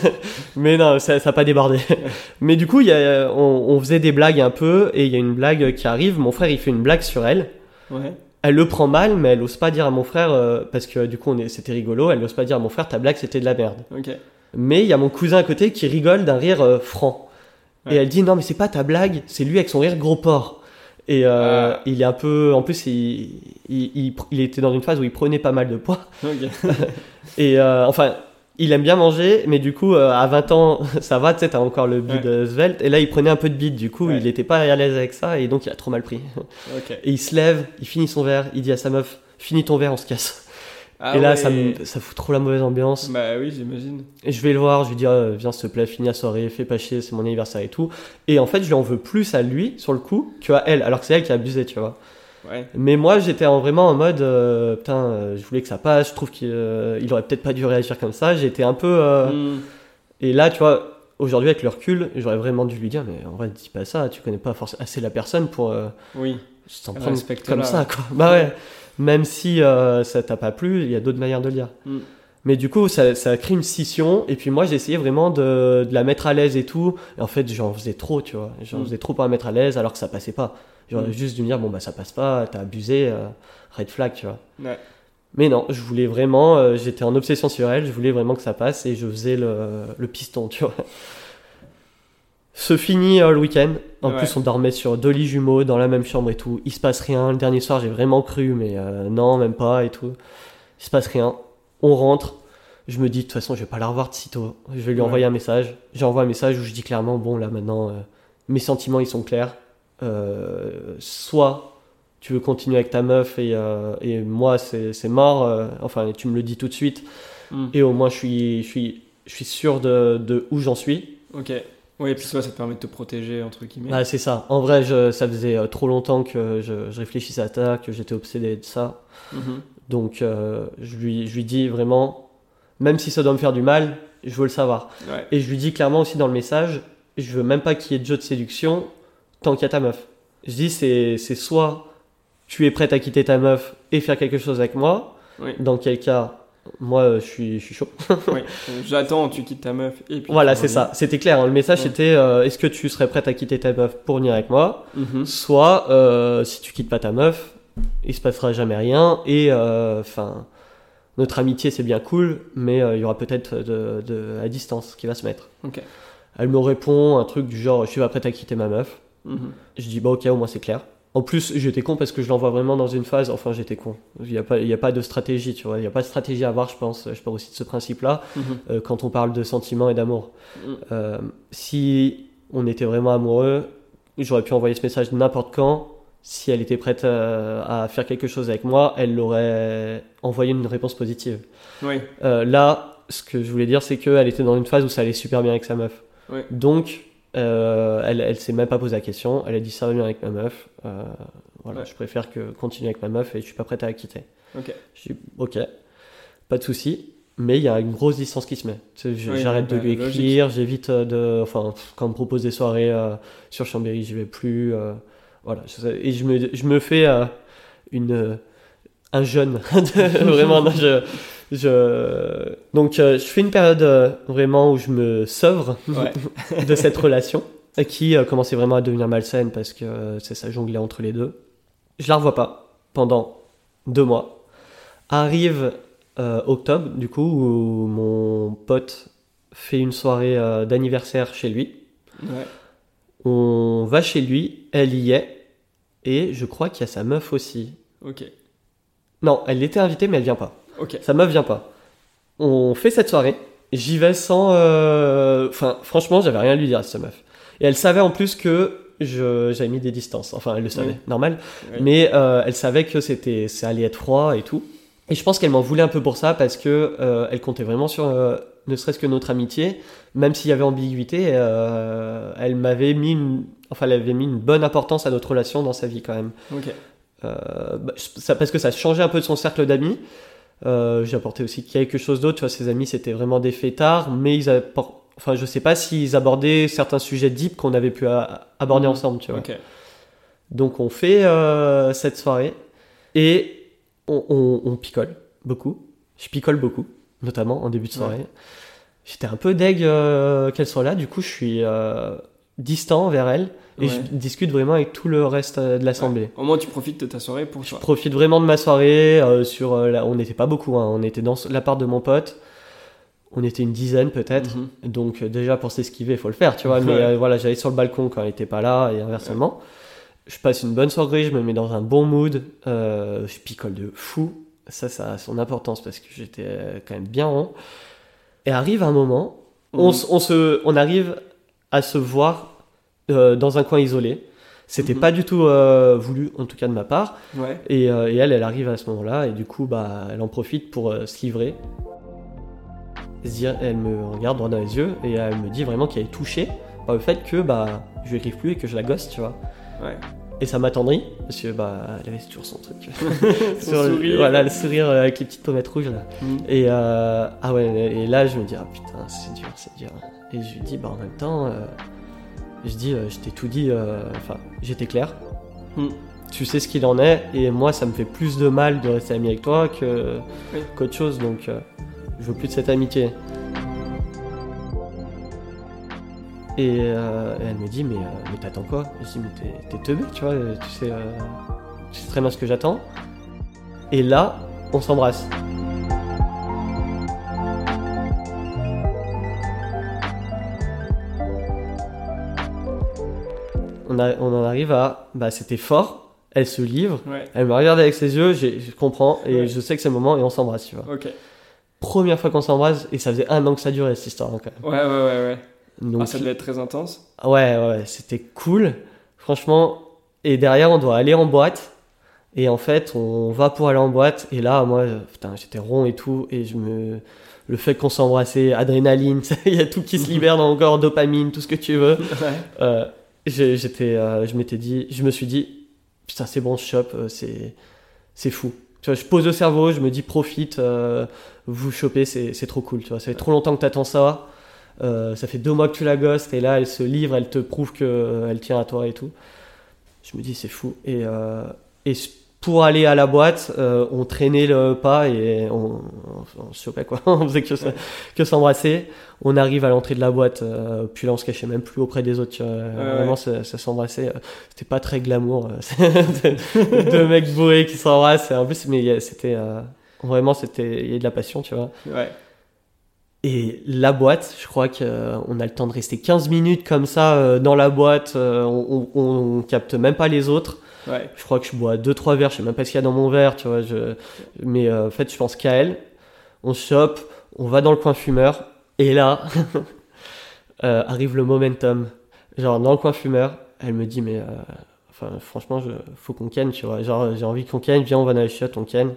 [laughs] mais non, ça n'a pas débordé. [laughs] mais du coup, il y a, on, on faisait des blagues un peu, et il y a une blague qui arrive. Mon frère, il fait une blague sur elle. Ouais. Elle le prend mal, mais elle ose pas dire à mon frère euh, parce que du coup, on est- c'était rigolo. Elle ose pas dire à mon frère, ta blague c'était de la merde. Ok. Mais il y a mon cousin à côté qui rigole d'un rire euh, franc. Ouais. Et elle dit non mais c'est pas ta blague, c'est lui avec son rire gros porc. Et euh, Ah. il est un peu, en plus il, il, il, il était dans une phase où il prenait pas mal de poids. Ok. [laughs] Et euh, enfin, il aime bien manger, mais du coup euh, à 20 ans [laughs] ça va, tu sais, t'as encore le bide Ouais. euh, svelte. Et là il prenait un peu de bide, du coup Ouais. il était pas à l'aise avec ça et donc il a trop mal pris. Ok. Et il se lève, il finit son verre, il dit à sa meuf, finis ton verre, on se casse. Ah et là ça, me, ça fout trop la mauvaise ambiance. Bah oui, j'imagine. Et je vais le voir, je lui dis ah, viens s'il te plaît, finis la soirée, fais pas chier, c'est mon anniversaire et tout. Et en fait, je lui en veux plus à lui sur le coup qu'à elle, alors que c'est elle qui a abusé, tu vois. Ouais. Mais moi, j'étais en, vraiment en mode euh, putain, euh, je voulais que ça passe, je trouve qu'il euh, il aurait peut-être pas dû réagir comme ça. J'étais un peu. euh, Hmm. Et là, tu vois, aujourd'hui avec le recul, j'aurais vraiment dû lui dire mais en vrai, dis pas ça, tu connais pas forcément assez la personne pour Oui. s'en prendre comme ça, quoi. Bah ouais, même si ça t'a pas plu, il y a d'autres manières de le dire. Mm. Mais du coup, ça, ça a créé une scission. Et puis moi, essayé vraiment de, de la mettre à l'aise et tout. Et en fait, j'en faisais trop, tu vois. J'en Mm. faisais trop pour la mettre à l'aise alors que ça passait pas. J'aurais Mm. juste dû me dire, bon, bah ça passe pas, t'as abusé, euh, red flag, tu vois. Ouais. Mais non, je voulais vraiment, euh, j'étais en obsession sur elle, je voulais vraiment que ça passe et je faisais le, le piston, tu vois. Se finit euh, le week-end. En Ouais. plus, on dormait sur deux lits jumeaux dans la même chambre et tout. Il se passe rien. Le dernier soir, j'ai vraiment cru, mais euh, non, même pas et tout. Il se passe rien. On rentre. Je me dis, de toute façon, je vais pas la revoir de sitôt. Je vais lui Ouais. envoyer un message. J'envoie un message où je dis clairement, bon, là maintenant, mes sentiments, ils sont clairs. Euh, soit tu veux continuer avec ta meuf et, euh, et moi, c'est mort. euh, enfin, tu me le dis tout de suite. Hmm. Et au moins, je suis, je suis, je suis sûr de, de où j'en suis. Ok. Oui, et puis toi, ça te permet de te protéger, entre guillemets. Ah, c'est ça. En vrai, je, ça faisait trop longtemps que je, je réfléchissais à ça, que j'étais obsédé de ça. Mhm. Donc, euh, je, lui, je lui dis vraiment, même si ça doit me faire du mal, je veux le savoir. Ouais. Et je lui dis clairement aussi dans le message, je veux même pas qu'il y ait de jeu de séduction tant qu'il y a ta meuf. Je dis, c'est c'est soit tu es prête à quitter ta meuf et faire quelque chose avec moi, Oui. dans quel cas, moi, euh, je suis, je suis chaud. [laughs] oui. J'attends, tu quittes ta meuf et puis. Voilà, c'est ça. C'était clair. hein. Le message, Ouais. c'était euh, est-ce que tu serais prête à quitter ta meuf pour venir avec moi? Mhm. Soit, euh, si tu quittes pas ta meuf, il se passera jamais rien. Et, euh, enfin, notre amitié, c'est bien cool, mais il y aura peut-être de, de, à distance qui va se mettre. Elle me répond un truc du genre je suis pas prête à quitter ma meuf. Je dis bah ok, au moins c'est clair. En plus, j'étais con parce que je l'envoie vraiment dans une phase. Enfin, j'étais con. Il n'y a, pas- il y a pas de stratégie, tu vois. Il n'y a pas de stratégie à avoir, je pense. Je pars aussi de ce principe-là Mhm. euh, quand on parle de sentiments et d'amour. Mhm. Euh, si on était vraiment amoureux, j'aurais pu envoyer ce message n'importe quand. Si elle était prête euh, à faire quelque chose avec moi, elle l'aurait envoyé une réponse positive. Oui. Euh, là, ce que je voulais dire, c'est qu'elle était dans une phase où ça allait super bien avec sa meuf. Ouais. Donc, euh, elle, elle s'est même pas posé la question. Elle a dit ça va bien avec ma meuf. Euh, voilà, Ouais. je préfère que continuer avec ma meuf et je suis pas prête à la quitter. Ok. Je dis ok, pas de souci. Mais il y a une grosse distance qui se met. Je- Oui, J'arrête de bah, lui écrire, j'évite euh, de. Enfin, quand on me propose des soirées euh, sur Chambéry, j'y vais plus. voilà. Et je me, je me fais une, un jeune. [laughs] vraiment. Je... Donc, euh, je fais une période euh, vraiment où je me sevre Ouais. [laughs] de cette relation euh, qui euh, commençait vraiment à devenir malsaine parce que c'est ça jonglait entre les deux. Je la revois pas pendant deux mois. Arrive octobre, du coup, où mon pote fait une soirée d'anniversaire chez lui. Ouais. On va chez lui, elle y est, et je crois qu'il y a sa meuf aussi. Ok. Non, elle était invitée, mais elle vient pas. Ok. Sa meuf vient pas. On fait cette soirée. J'y vais sans. euh, Enfin, franchement, j'avais rien à lui dire à cette meuf. Et elle savait en plus que j'avais mis des distances. Enfin, elle le savait, Oui. normal. Oui. Mais euh, elle savait que c'était, ça allait être froid et tout. Et je pense qu'elle m'en voulait un peu pour ça parce que euh, elle comptait vraiment sur, ne serait-ce que notre amitié, même s'il y avait ambiguïté. euh, elle m'avait mis, une, enfin, elle avait mis une bonne importance à notre relation dans sa vie quand même. Ok. Euh, bah, ça, parce que ça changeait un peu de son cercle d'amis. Euh, J'ai apporté aussi quelque chose d'autre. Tu vois, ses amis, c'était vraiment des fêtards, mais ils apport- Enfin, je sais pas s'ils abordaient certains sujets deep qu'on avait pu aborder Mhm. ensemble, tu vois. Donc, on fait euh, cette soirée et on, on- on picole beaucoup. Je picole beaucoup, notamment en début de soirée. J'étais un peu deg euh, qu'elle soit là. Du coup, je suis distant vers elle et Ouais. je discute vraiment avec tout le reste euh, de l'assemblée. Au moins, tu profites de ta soirée pour Je toi. profite vraiment de ma soirée. euh, sur, euh, la- on n'était pas beaucoup, hein, on était dans l'appart de mon pote. On était une dizaine peut-être. Mhm. Donc déjà pour s'esquiver, il faut le faire, tu vois. Mais Ouais. euh, voilà, j'allais sur le balcon quand elle n'était pas là et inversement. Je passe une bonne soirée, je me mets dans un bon mood. je picole de fou. Ça, ça a son importance parce que j'étais quand même bien rond. Et arrive un moment, on, Mhm. s- on, se, on arrive à se voir euh, dans un coin isolé. C'était Mhm. pas du tout euh, voulu, en tout cas de ma part. Ouais. Et, euh, et elle, elle arrive à ce moment-là, et du coup, bah, elle en profite pour se livrer. Elle me regarde droit dans les yeux, et elle me dit vraiment qu'elle est touchée par le fait que bah, je lui écrive plus et que je la gosse, tu vois. Ouais. Et ça m'attendrit, parce que bah, elle avait toujours son truc. [laughs] Son [laughs] Sur le- sourire. Voilà, le sourire avec les petites pommettes rouges, là. Mhm. Et, euh, ah ouais, et là, je me dis, ah putain, c'est dur, c'est dur. Et je lui dis, bah en même temps, euh, je dis, euh, je t'ai tout dit, euh, enfin, j'étais clair. Hmm. Tu sais ce qu'il en est, et moi, ça me fait plus de mal de rester ami avec toi que Oui. qu'autre chose, donc euh, je veux plus de cette amitié. Et euh, elle me dit, mais, mais t'attends quoi? Je dis, mais t'es- t'es teubé, tu vois, tu sais, tu sais très bien ce que j'attends. Et là, on s'embrasse. On, a- on en arrive à. Bah, c'était fort, elle se livre, Ouais. elle me regarde avec ses yeux, je comprends, et Ouais. je sais que c'est le moment, et on s'embrasse, tu vois. Ok. Première fois qu'on s'embrasse, et ça faisait un an que ça durait cette histoire, hein, quand même. Ouais, ouais, ouais, ouais. Donc, Ah, ça devait être très intense. Ouais, ouais, c'était cool. Franchement, et derrière, on doit aller en boîte. Et en fait, on va pour aller en boîte. Et là, moi, euh, putain, j'étais rond et tout. Et je me. Le fait qu'on s'embrassait, adrénaline, [laughs] il y a tout qui se [laughs] libère dans mon corps, dopamine, tout ce que tu veux. Ouais. Euh, j'étais, euh, je m'étais dit, je me suis dit, putain, c'est bon, je chope, euh, c'est, c'est fou. Tu vois, je pose le cerveau, je me dis, profite, euh, vous choper, c'est, trop cool. Tu vois, ça fait trop longtemps que t'attends ça. Ça fait deux mois que tu la gosses, et là, elle se livre, elle te prouve que euh, elle tient à toi et tout. Je me dis, c'est fou. Et, pour aller à la boîte, euh, on traînait le pas et on, on, on se chopait quoi. [laughs] on faisait que, s'embrasser. On arrive à l'entrée de la boîte, euh, puis là on se cachait même plus auprès des autres. vois. Vraiment, ouais. ça, ça s'embrassait. euh, C'était pas très glamour. euh, [laughs] Deux mecs bourrés qui s'embrassent. En plus, mais c'était euh, vraiment, c'était il y a de la passion, tu vois. Ouais. Et la boîte, je crois qu'on a le temps de rester 15 minutes comme ça euh, dans la boîte. euh, on capte même pas les autres. Ouais. Je crois que je bois 2-3 verres, je sais même pas ce qu'il y a dans mon verre, tu vois. Je... Mais euh, en fait, je pense qu'à elle. On chope, on va dans le coin fumeur, et là, [laughs] euh, arrive le momentum. Genre, dans le coin fumeur, elle me dit, mais euh, enfin, franchement, je... faut qu'on ken, tu vois. Genre, j'ai envie qu'on ken, viens, on va dans les chiottes, on ken.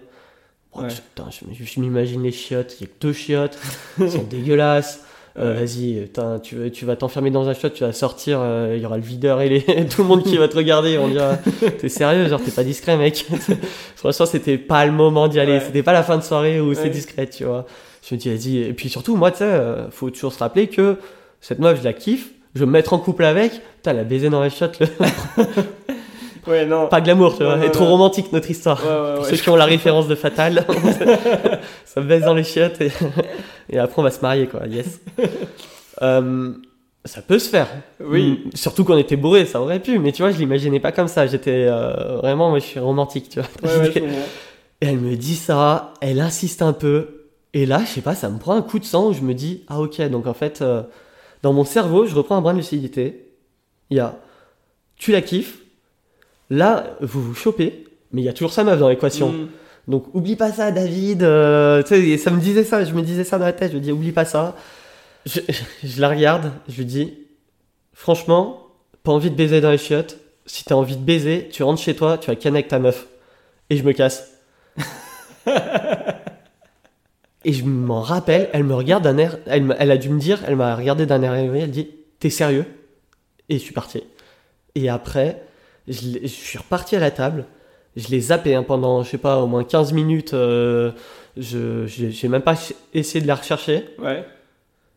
Oh, Ouais. putain, je, je m'imagine les chiottes, il y a que deux chiottes, elles sont [laughs] dégueulasses. Euh. Vas-y, tu, veux- tu vas t'enfermer dans un shot, tu vas sortir, euh, il y aura le videur et les, [laughs] tout le monde qui va te regarder. On dira, [laughs] t'es sérieux, genre t'es pas discret, mec. [laughs] Franchement, c'était pas le moment d'y aller. Ouais. C'était pas la fin de soirée où c'est discret, tu vois. Je me dis, vas-y. Et puis surtout, moi, tu sais, euh, faut toujours se rappeler que cette meuf, je la kiffe. Je vais me mettre en couple avec. Putain, la baiser dans les shots, le... Ouais, non. pas glamour, tu vois. Non, non, trop romantique notre histoire. Ouais, ouais, Pour ceux qui ont la référence de Fatal, ça baisse dans les chiottes et, et après on va se marier quoi, yes. [laughs] Euh, ça peut se faire. Oui. Mm, Surtout qu'on était bourré, ça aurait pu, mais tu vois, je l'imaginais pas comme ça. J'étais euh, vraiment, moi je suis romantique, tu vois. Ouais, ouais. [laughs] Et elle me dit ça, elle insiste un peu, et là, je sais pas, ça me prend un coup de sang où je me dis, ah ok, donc en fait, euh, dans mon cerveau, je reprends un brin de lucidité. Il y a, tu la kiffes, là, vous vous chopez, mais il y a toujours sa meuf dans l'équation. Mm. Donc oublie pas ça, David. euh, ça me disait ça, je me disais ça dans la tête. Je me dis oublie pas ça. Je, je la regarde, je lui dis franchement, pas envie de baiser dans les chiottes. Si t'as envie de baiser, tu rentres chez toi, tu vas canner avec ta meuf. Et je me casse. [laughs] et je m'en rappelle, elle me regarde d'un air, elle, elle a dû me dire, elle m'a regardé d'un air élevé, elle dit t'es sérieux? Et je suis parti. Et après, je, je suis reparti à la table. Je l'ai zappé hein, pendant, je sais pas, au moins 15 minutes. euh, je j'ai même pas essayé de la rechercher. Ouais.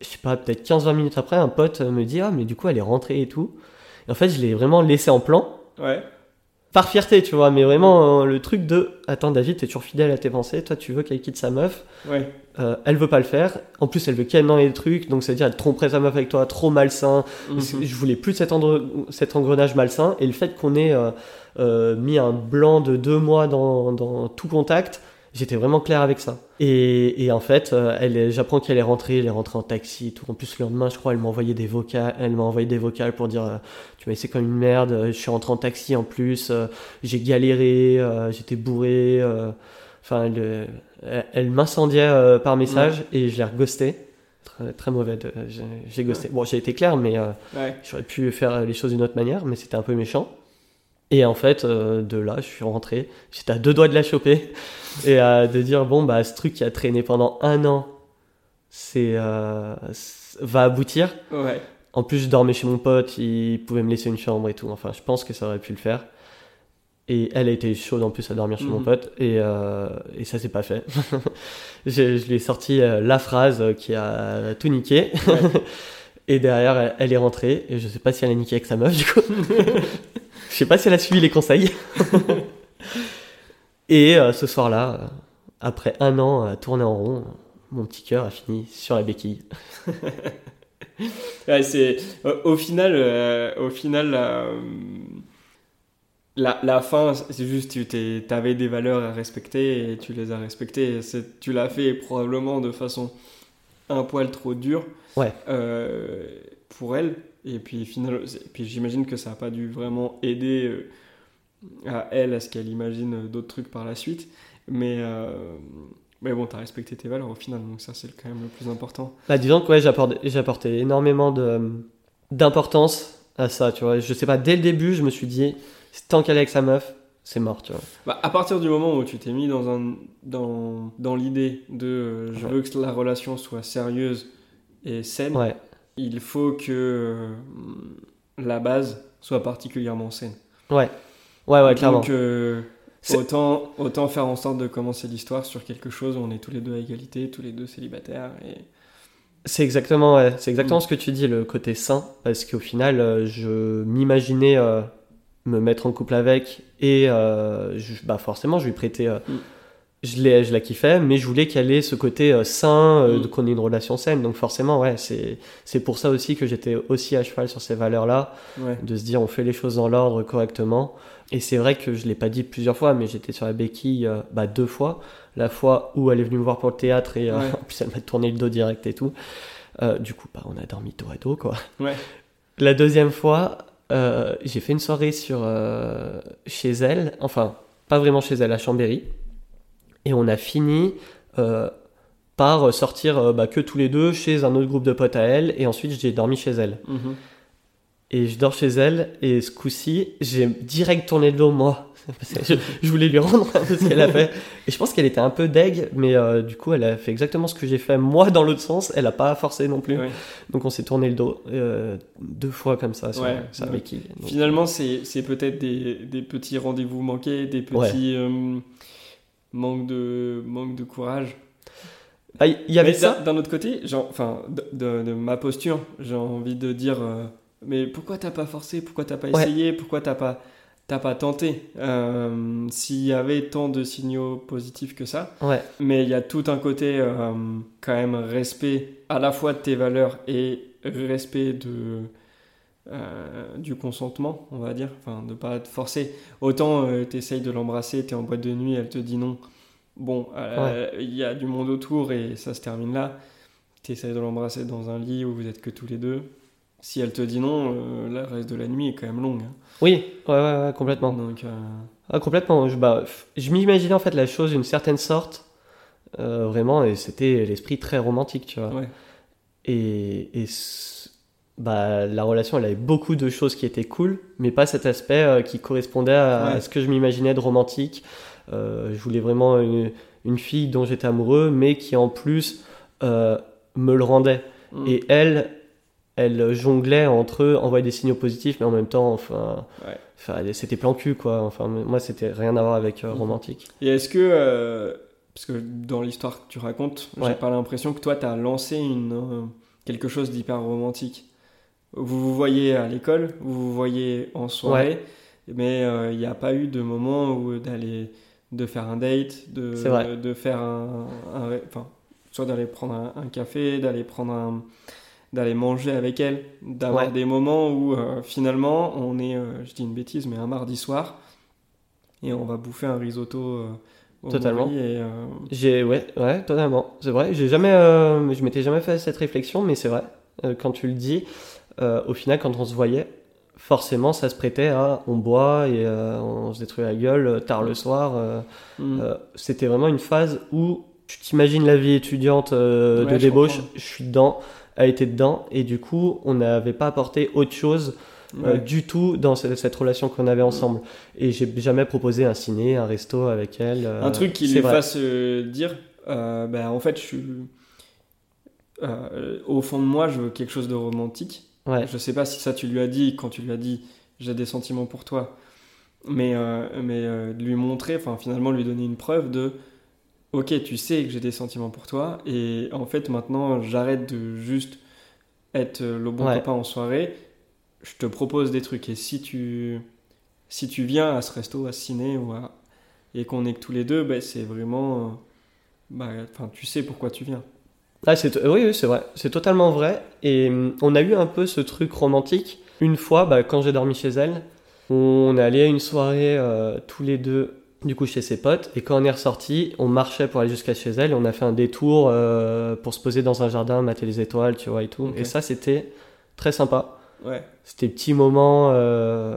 Je sais pas, peut-être 15-20 minutes après, un pote me dit Ah, mais du coup, elle est rentrée et tout. Et en fait, je l'ai vraiment laissé en plan. Ouais. Par fierté, tu vois, mais vraiment euh, le truc de Attends, David, t'es toujours fidèle à tes pensées. Toi, tu veux qu'elle quitte sa meuf. Ouais. Euh, elle veut pas le faire. En plus, elle veut qu'elle dans les trucs. Donc, c'est-à-dire, elle tromperait sa meuf avec toi, trop malsain. Mhm. Je voulais plus de cet, cet engrenage malsain et le fait qu'on ait euh, euh, mis un blanc de deux mois dans, dans tout contact, j'étais vraiment clair avec ça. Et, et en fait, euh, elle j'apprends qu'elle est rentrée, elle est rentrée en taxi et tout. En plus, le lendemain, je crois, elle m'a envoyé des vocales, elle m'a envoyé des vocales pour dire euh, tu m'as laissé comme une merde. euh, Je suis rentré en taxi en plus, j'ai galéré, j'étais bourré. Enfin, elle, m'incendiait par message et je l'ai reghosté. Très, très mauvais, j'ai- j'ai ghosté. Bon, j'ai été clair, mais euh, Ouais. J'aurais pu faire les choses d'une autre manière, mais c'était un peu méchant. Et en fait, euh, de là, je suis rentré. J'étais à deux doigts de la choper et euh, de dire bon bah ce truc qui a traîné pendant un an, c'est euh, c- va aboutir. Ouais. En plus, je dormais chez mon pote, il pouvait me laisser une chambre et tout. Enfin, je pense que ça aurait pu le faire. Et elle a été chaude en plus à dormir chez mon Mhm. pote et, euh, et ça s'est pas fait. [laughs] je, je lui ai sorti euh, la phrase qui a tout niqué. [laughs] et derrière, elle, est rentrée et je sais pas si elle a niqué avec sa meuf du coup. [laughs] je sais pas si elle a suivi les conseils. [laughs] et euh, ce soir-là, euh, après un an à tourner en rond, mon petit cœur a fini sur la béquille. [laughs] C'est au, final, euh, au final, la, la, la fin, c'est juste tu t'avais des valeurs à respecter et tu les as respectées. Tu l'as fait probablement de façon un poil trop dure Ouais. euh, pour elle. Et puis, final, et puis j'imagine que ça n'a pas dû vraiment aider euh, à elle à ce qu'elle imagine euh, d'autres trucs par la suite. Mais, euh, mais bon, tu as respecté tes valeurs au final, donc ça c'est quand même le plus important. Bah, disons que ouais, j'apportais, énormément d'importance à ça, tu vois. Je sais pas, dès le début, je me suis dit, tant qu'elle est avec sa meuf, c'est mort, tu vois. Bah, à partir du moment où tu t'es mis dans, un, dans, dans l'idée de euh, je Ouais. veux que la relation soit sérieuse et saine, Ouais, il faut que euh, la base soit particulièrement saine. ouais, ouais, ouais, clairement. Donc euh, autant, autant faire en sorte de commencer l'histoire sur quelque chose où on est tous les deux à égalité, tous les deux célibataires. Et... C'est exactement, ouais, c'est exactement Mm. ce que tu dis, le côté sain, parce qu'au final, euh, je m'imaginais euh, me mettre en couple avec, et je- bah forcément, je lui prêtais. Mm. Je, l'ai, je la kiffais, mais je voulais qu'elle ait ce côté euh, sain, euh, Mm. de- qu'on ait une relation saine. Donc forcément, ouais, c'est, c'est pour ça aussi que j'étais aussi à cheval sur ces valeurs-là. Ouais. de se dire on fait les choses dans l'ordre correctement. Et c'est vrai que je l'ai pas dit plusieurs fois, mais j'étais sur la béquille euh, bah, deux fois. La fois où elle est venue me voir pour le théâtre et euh, Ouais. en plus elle m'a tourné le dos direct et tout. Euh, du coup, bah, on a dormi dos à dos quoi. Ouais. La deuxième fois, euh, j'ai fait une soirée sur euh, chez elle, enfin pas vraiment chez elle, à Chambéry, et on a fini euh, par sortir euh, bah, que tous les deux chez un autre groupe de potes à elle, et ensuite j'ai dormi chez elle. Mhm. Et je dors chez elle, et ce coup-ci, j'ai direct tourné le dos, moi. [laughs] Parce que je, je voulais lui rendre peu ce qu'elle a fait. Et je pense qu'elle était un peu deg, mais euh, du coup, elle a fait exactement ce que j'ai fait moi dans l'autre sens. Elle a pas forcé non plus. Ouais. Donc on s'est tourné le dos euh, deux fois comme ça sur Ouais, sa ouais. béquille. Donc, Finalement, c'est c'est peut-être des, des petits rendez-vous manqués, des petits euh, manques de, manque de courage. Ah, il y avait Mais ça d'un- D'un autre côté, genre, enfin, de, de- de ma posture, j'ai envie de dire, euh, mais pourquoi t'as pas forcé? Pourquoi t'as pas Ouais. essayé? Pourquoi t'as pas, t'as pas tenté? Euh, S'il y avait tant de signaux positifs que ça, Ouais, mais il y a tout un côté euh, quand même respect à la fois de tes valeurs et respect de euh, du consentement, on va dire, enfin de pas te forcer. Autant tu t'essayes de l'embrasser, t'es en boîte de nuit, elle te dit non. Bon, euh, il y a du monde autour et ça se termine là. T'essayes de l'embrasser dans un lit où vous êtes que tous les deux. Si elle te dit non, euh, le reste de la nuit est quand même longue. hein. oui, ouais, ouais, ouais, complètement. Donc, euh, Ah, complètement. Je, bah, je m'imaginais en fait la chose d'une certaine sorte, euh, vraiment, et c'était l'esprit très romantique, tu vois. ouais. Et, et bah, la relation, elle avait beaucoup de choses qui étaient cool, mais pas cet aspect euh, qui correspondait à, ce que je m'imaginais de romantique. Euh, je voulais vraiment une, une fille dont j'étais amoureux, mais qui en plus euh, me le rendait. Mm. Et elle, elle jonglait entre eux, envoyer des signaux positifs, mais en même temps, enfin, Ouais. enfin, c'était plan cul, quoi. Enfin, moi, c'était rien à voir avec Mhm. romantique. Et est-ce que, parce que dans l'histoire que tu racontes, j'ai pas l'impression que toi, tu as lancé une, quelque chose d'hyper romantique. Vous vous voyez à l'école, vous vous voyez en soirée, mais euh, il n'y a pas eu de moment où d'aller de faire un date, de, de faire un, enfin, soit d'aller prendre un, un café, d'aller prendre un, d'aller manger avec elle, d'avoir Ouais. des moments où euh, finalement on est, euh, je dis une bêtise, mais un mardi soir et on va bouffer un risotto au Totalement. J'ai, ouais, ouais, totalement. C'est vrai. J'ai jamais, je m'étais jamais fait cette réflexion, mais c'est vrai. Quand tu le dis, euh, au final, quand on se voyait, forcément, ça se prêtait à, on boit et euh, on se détruit la gueule euh, tard le soir. euh, c'était vraiment une phase où tu t'imagines la vie étudiante Ouais, de débauche. Je suis dedans, elle était dedans, et du coup, on n'avait pas apporté autre chose euh, du tout dans cette, cette relation qu'on avait ensemble. Et j'ai jamais proposé un ciné, un resto avec elle. euh, un truc qui lui fasse euh, dire ben, en fait je suis au fond de moi je veux quelque chose de romantique Ouais. je sais pas si ça tu lui as dit quand tu lui as dit j'ai des sentiments pour toi mais euh, mais euh, de lui montrer enfin finalement lui donner une preuve de ok tu sais que j'ai des sentiments pour toi et en fait maintenant j'arrête de juste être le bon Ouais. copain en soirée je te propose des trucs et si tu si tu viens à ce resto à ce ciné ou à- et qu'on est que tous les deux ben c'est vraiment euh, bah, tu sais pourquoi tu viens Ah, c'est oui, oui, c'est vrai. C'est totalement vrai. Et hum, on a eu un peu ce truc romantique. Une fois, bah, quand j'ai dormi chez elle, on est allé à une soirée euh, tous les deux, du coup, chez ses potes. Et quand on est ressorti, on marchait pour aller jusqu'à chez elle. Et on a fait un détour euh, pour se poser dans un jardin, mater les étoiles, tu vois, et tout. Et ça, c'était très sympa. ouais C'était petits moments. euh,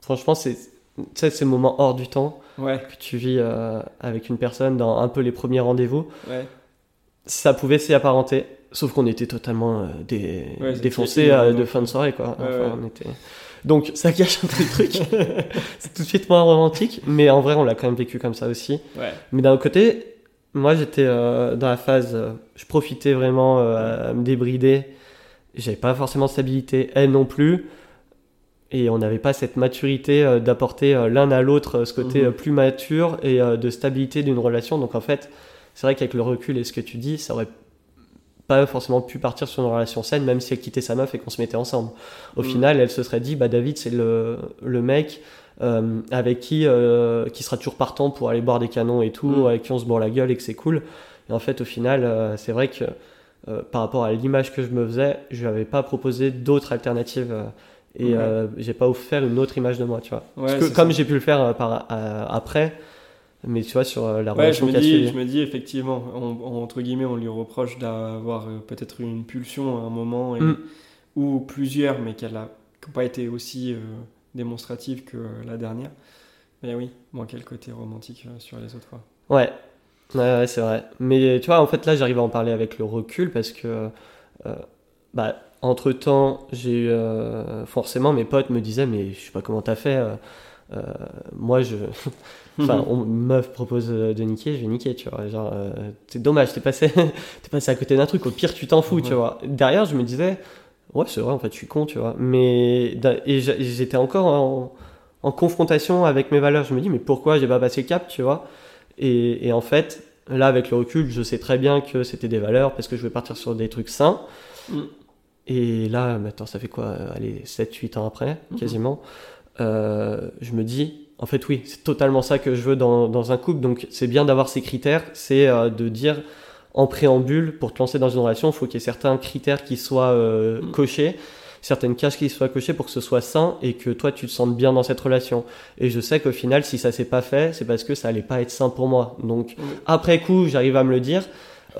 Franchement, c'est sais, ces moments hors du temps ouais que tu vis euh, avec une personne dans un peu les premiers rendez-vous ouais ça pouvait s'y apparenter. Sauf qu'on était totalement euh, dé- Ouais, c'était défoncés euh, de fin de soirée, quoi. Enfin, Ouais, ouais. on était... Donc ça gâche un peu le truc. [laughs] c'est tout de suite moins romantique, mais en vrai, on l'a quand même vécu comme ça aussi. Mais d'un autre côté, moi, j'étais euh, dans la phase, je profitais vraiment à me débrider. J'avais pas forcément de stabilité, elle non plus. Et on n'avait pas cette maturité d'apporter l'un à l'autre ce côté Mhm. plus mature et de stabilité d'une relation. Donc en fait, c'est vrai qu'avec le recul et ce que tu dis, ça aurait pas forcément pu partir sur une relation saine, même si elle quittait sa meuf et qu'on se mettait ensemble. Au Mhm. final, elle se serait dit, bah David, c'est le, le mec euh, avec qui euh, qui sera toujours partant pour aller boire des canons et tout, Mhm. avec qui on se bourre la gueule et que c'est cool. Et en fait, au final, euh, c'est vrai que par rapport à l'image que je me faisais, je lui avais pas proposé d'autres alternatives et euh, j'ai pas offert une autre image de moi, tu vois. Ouais, Parce que c'est comme j'ai pu le faire par, après, mais tu vois, sur euh, la Ouais, je relation me, qui a dis, je me dis effectivement, on- entre guillemets, on lui reproche d'avoir euh, peut-être eu une pulsion à un moment, et- Mm. ou plusieurs, mais qu'elle a qui n'ont pas été aussi euh, démonstratives que euh, la dernière. Mais oui, manquait le côté romantique euh, sur les autres fois. Ouais, ouais, ouais, c'est vrai. Mais tu vois, en fait, là, j'arrive à en parler avec le recul parce que, euh, bah, entre temps, j'ai eu, euh, forcément mes potes me disaient mais je sais pas comment t'as fait. Euh, euh, moi je, [laughs] enfin, [laughs] on, meuf propose de niquer, je vais niquer, tu vois. Genre, euh, c'est dommage, t'es passé, [laughs] t'es passé à côté d'un truc. Au pire, tu t'en fous, tu vois. Derrière, je me disais, ouais, c'est vrai, en fait, je suis con, tu vois. Mais et j'étais encore en, en confrontation avec mes valeurs. Je me dis, mais pourquoi j'ai pas passé le cap, tu vois? Et, et en fait, là, avec le recul, je sais très bien que c'était des valeurs parce que je vais partir sur des trucs sains. Mm. Et là, maintenant, ça fait quoi euh, Allez, 7-8 ans après, Mhm. quasiment. Euh, je me dis, en fait, oui, c'est totalement ça que je veux dans, dans un couple. Donc, c'est bien d'avoir ces critères. C'est euh, de dire, en préambule, pour te lancer dans une relation, il faut qu'il y ait certains critères qui soient euh, Mm. cochés, certaines cases qui soient cochées pour que ce soit sain et que toi, tu te sentes bien dans cette relation. Et je sais qu'au final, si ça s'est pas fait, c'est parce que ça allait pas être sain pour moi. Donc, Oui. après coup, j'arrive à me le dire.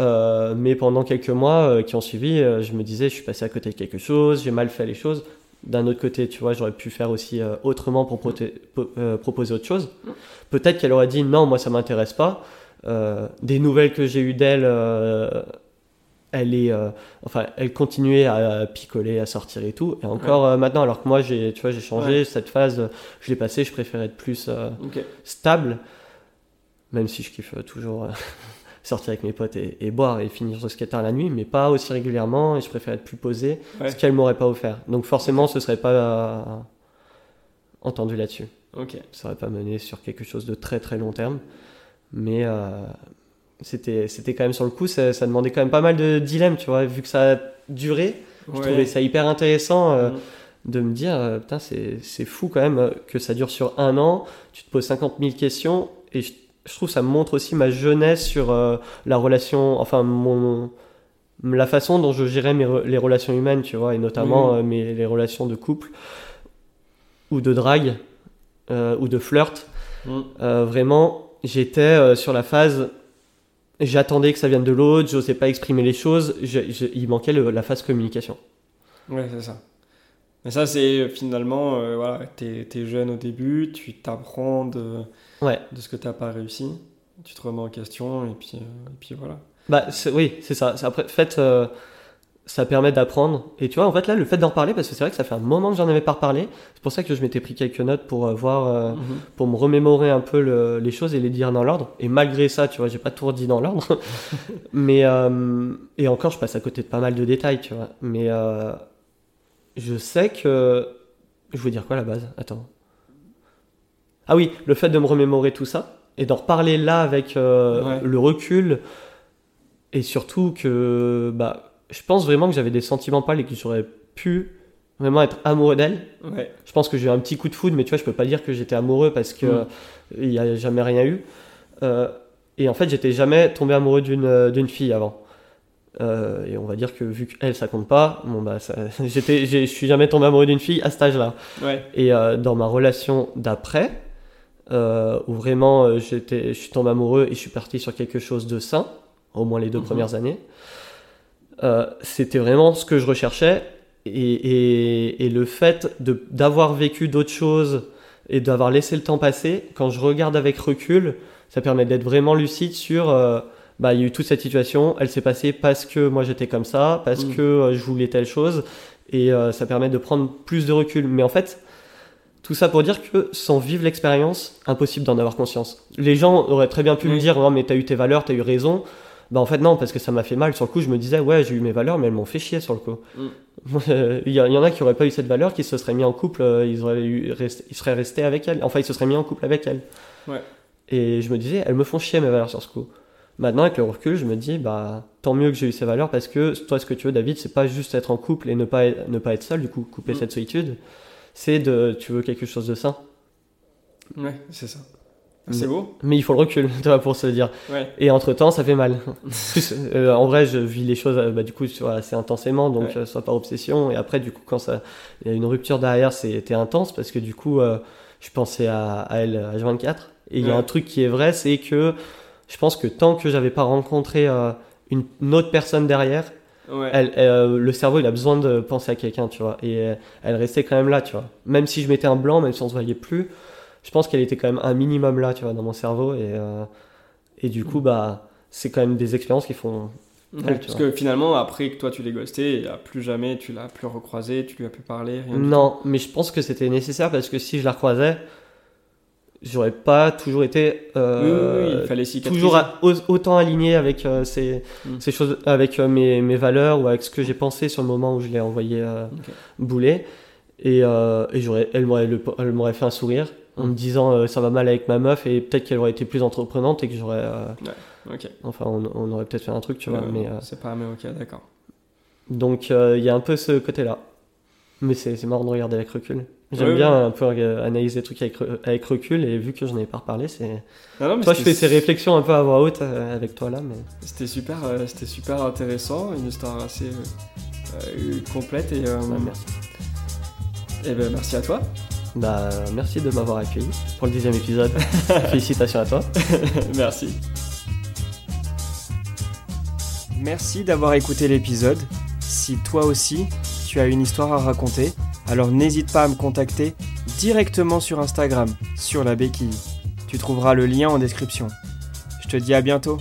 euh, mais pendant quelques mois euh, qui ont suivi, euh, je me disais, je suis passé à côté de quelque chose, j'ai mal fait les choses. D'un autre côté, tu vois, j'aurais pu faire aussi euh, autrement pour euh, proposer autre chose. Peut-être qu'elle aurait dit non, moi ça m'intéresse pas. Euh, des nouvelles que j'ai eues d'elle, elle est, enfin, elle continuait à picoler, à sortir et tout. Et encore maintenant, alors que moi, j'ai, tu vois, j'ai changé cette phase. Je l'ai passée. Je préfère être plus stable, même si je kiffe toujours sortir avec mes potes et, et boire et finir sur skater la nuit, mais pas aussi régulièrement. Et je préfère être plus posé, Ouais. ce qu'elle m'aurait pas offert. Donc forcément, ce serait pas euh, entendu là-dessus Ok. ça aurait pas mené sur quelque chose de très très long terme. Mais euh, c'était c'était quand même sur le coup, ça, ça demandait quand même pas mal de dilemmes, tu vois, vu que ça a duré. Je trouvais ça hyper intéressant euh, Mhm. de me dire, euh, putain, c'est c'est fou quand même euh, que ça dure sur un an, tu te poses 50 000 questions, et je, je trouve que ça montre aussi ma jeunesse sur euh, la relation, enfin, mon, la façon dont je gérais mes, les relations humaines, tu vois, et notamment euh, mes, les relations de couple, ou de drague, euh, ou de flirt. Euh, vraiment, j'étais sur la phase. J'attendais que ça vienne de l'autre, j'osais pas exprimer les choses, je- je- il manquait le- la phase communication. Ouais, c'est ça. Mais ça, c'est euh, finalement, euh, voilà, t'es es jeune au début, tu t'apprends de, Ouais. de ce que t'as pas réussi, tu te remets en question, et puis, euh, et puis voilà. Bah oui, c'est ça. Après, en fait, euh, ça permet d'apprendre. Et tu vois, en fait, là, le fait d'en reparler, parce que c'est vrai que ça fait un moment que j'en avais pas reparlé, c'est pour ça que je m'étais pris quelques notes pour voir, Mhm. pour me remémorer un peu le- les choses et les dire dans l'ordre. Et malgré ça, tu vois, j'ai pas tout redit dans l'ordre. [laughs] Mais, et encore, je passe à côté de pas mal de détails, tu vois. Mais je sais que. Je voulais dire quoi à la base? Attends. Ah oui, le fait de me remémorer tout ça et d'en reparler là avec euh, Ouais. le recul et surtout que bah, je pense vraiment que j'avais des sentiments pâles et que j'aurais pu vraiment être amoureux d'elle. Ouais. Je pense que j'ai eu un petit coup de foudre, mais tu vois, je peux pas dire que j'étais amoureux parce que Mm. il y a jamais rien eu. Euh, et en fait, j'étais jamais tombé amoureux d'une euh, d'une fille avant. Euh, et on va dire que vu qu'elle ça compte pas, bon bah ça- [laughs] j'étais, je suis jamais tombé amoureux d'une fille à cet âge-là. Ouais. Et euh, dans ma relation d'après, euh, où vraiment j'étais, je suis tombé amoureux et je suis parti sur quelque chose de sain, au moins les deux Mhm. premières années, c'était vraiment ce que je recherchais. Et, et, et le fait de, d'avoir vécu d'autres choses et d'avoir laissé le temps passer, quand je regarde avec recul, ça permet d'être vraiment lucide sur... bah, il y a eu toute cette situation, elle s'est passée parce que moi j'étais comme ça, parce Mhm. que euh, je voulais telle chose, et euh, ça permet de prendre plus de recul. Mais en fait, tout ça pour dire que sans vivre l'expérience, impossible d'en avoir conscience. Les gens auraient très bien pu me dire, non mais t'as eu tes valeurs, t'as eu raison. Bah en fait non, parce que ça m'a fait mal. Sur le coup, je me disais, ouais, j'ai eu mes valeurs, mais elles m'ont fait chier sur le coup. Mm. [laughs] Il y, en a qui auraient pas eu cette valeur, qui se seraient mis en couple, euh, ils, auraient eu, rest- ils seraient restés avec elle. Enfin, ils se seraient mis en couple avec elle. Ouais. Et je me disais, elles me font chier mes valeurs sur ce coup. Maintenant, avec le recul, je me dis, bah, tant mieux que j'ai eu ces valeurs parce que toi, ce que tu veux, David, c'est pas juste être en couple et ne pas être, ne pas être seul, du coup, couper Mm. cette solitude. C'est de, tu veux quelque chose de sain. Ouais, c'est ça. Mais- C'est beau Mais il faut le recul, [laughs] tu vois, pour se dire. Ouais. Et entre temps, ça fait mal. [laughs] Euh, en vrai, je vis les choses, euh, bah, du coup, assez intensément, donc Ouais. euh, soit par obsession. Et après, du coup, quand ça, il y a une rupture derrière, c'était intense parce que du coup, euh, je pensais à, à elle à H24. Et il y a un truc qui est vrai, c'est que je pense que tant que j'avais pas rencontré euh, une, une autre personne derrière, Ouais. elle, euh, le cerveau, il a besoin de penser à quelqu'un, tu vois. Et euh, elle restait quand même là, tu vois. Même si je mettais un blanc, même si on se voyait plus, je pense qu'elle était quand même un minimum là, tu vois, dans mon cerveau. Et, euh, et du coup, bah, c'est quand même des expériences qui font Ouais, Parce vois. que finalement, après que toi tu l'aies ghosté, plus jamais tu l'as plus recroisé, tu lui as plus parlé, rien Non, mais je pense que c'était nécessaire parce que si je la recroisais, j'aurais pas toujours été euh, Oui, oui, oui, il fallait cicatriser. toujours autant aligné avec euh, ces, Mm. ces choses, avec euh, mes, mes valeurs ou avec ce que j'ai pensé sur le moment où je l'ai envoyé euh, Ok. bouler. Et, et j'aurais, elle m'aurait, le- elle m'aurait fait un sourire en me disant ça va mal avec ma meuf et peut-être qu'elle aurait été plus entreprenante et que j'aurais, euh, Ok. enfin, on, on aurait peut-être fait un truc, tu vois. Ouais, mais C'est pas, mais ok, d'accord. donc il y a un peu ce côté-là. Mais c'est, c'est marrant de regarder avec recul. J'aime Ouais, bien ouais. un peu analyser les trucs avec, avec recul et vu que je n'en ai pas reparlé, c'est. Toi, je fais ces réflexions un peu à voix haute euh, avec toi là, mais. C'était super, euh, c'était super intéressant, une histoire assez euh, euh, complète et, euh, Ouais, merci. et ben, merci à toi. Bah, merci de m'avoir accueilli pour le dixième épisode. [laughs] Félicitations à toi. [laughs] merci. Merci d'avoir écouté l'épisode. Si toi aussi, une histoire à raconter, alors n'hésite pas à me contacter directement sur Instagram, sur la béquille. Tu trouveras le lien en description. Je te dis à bientôt.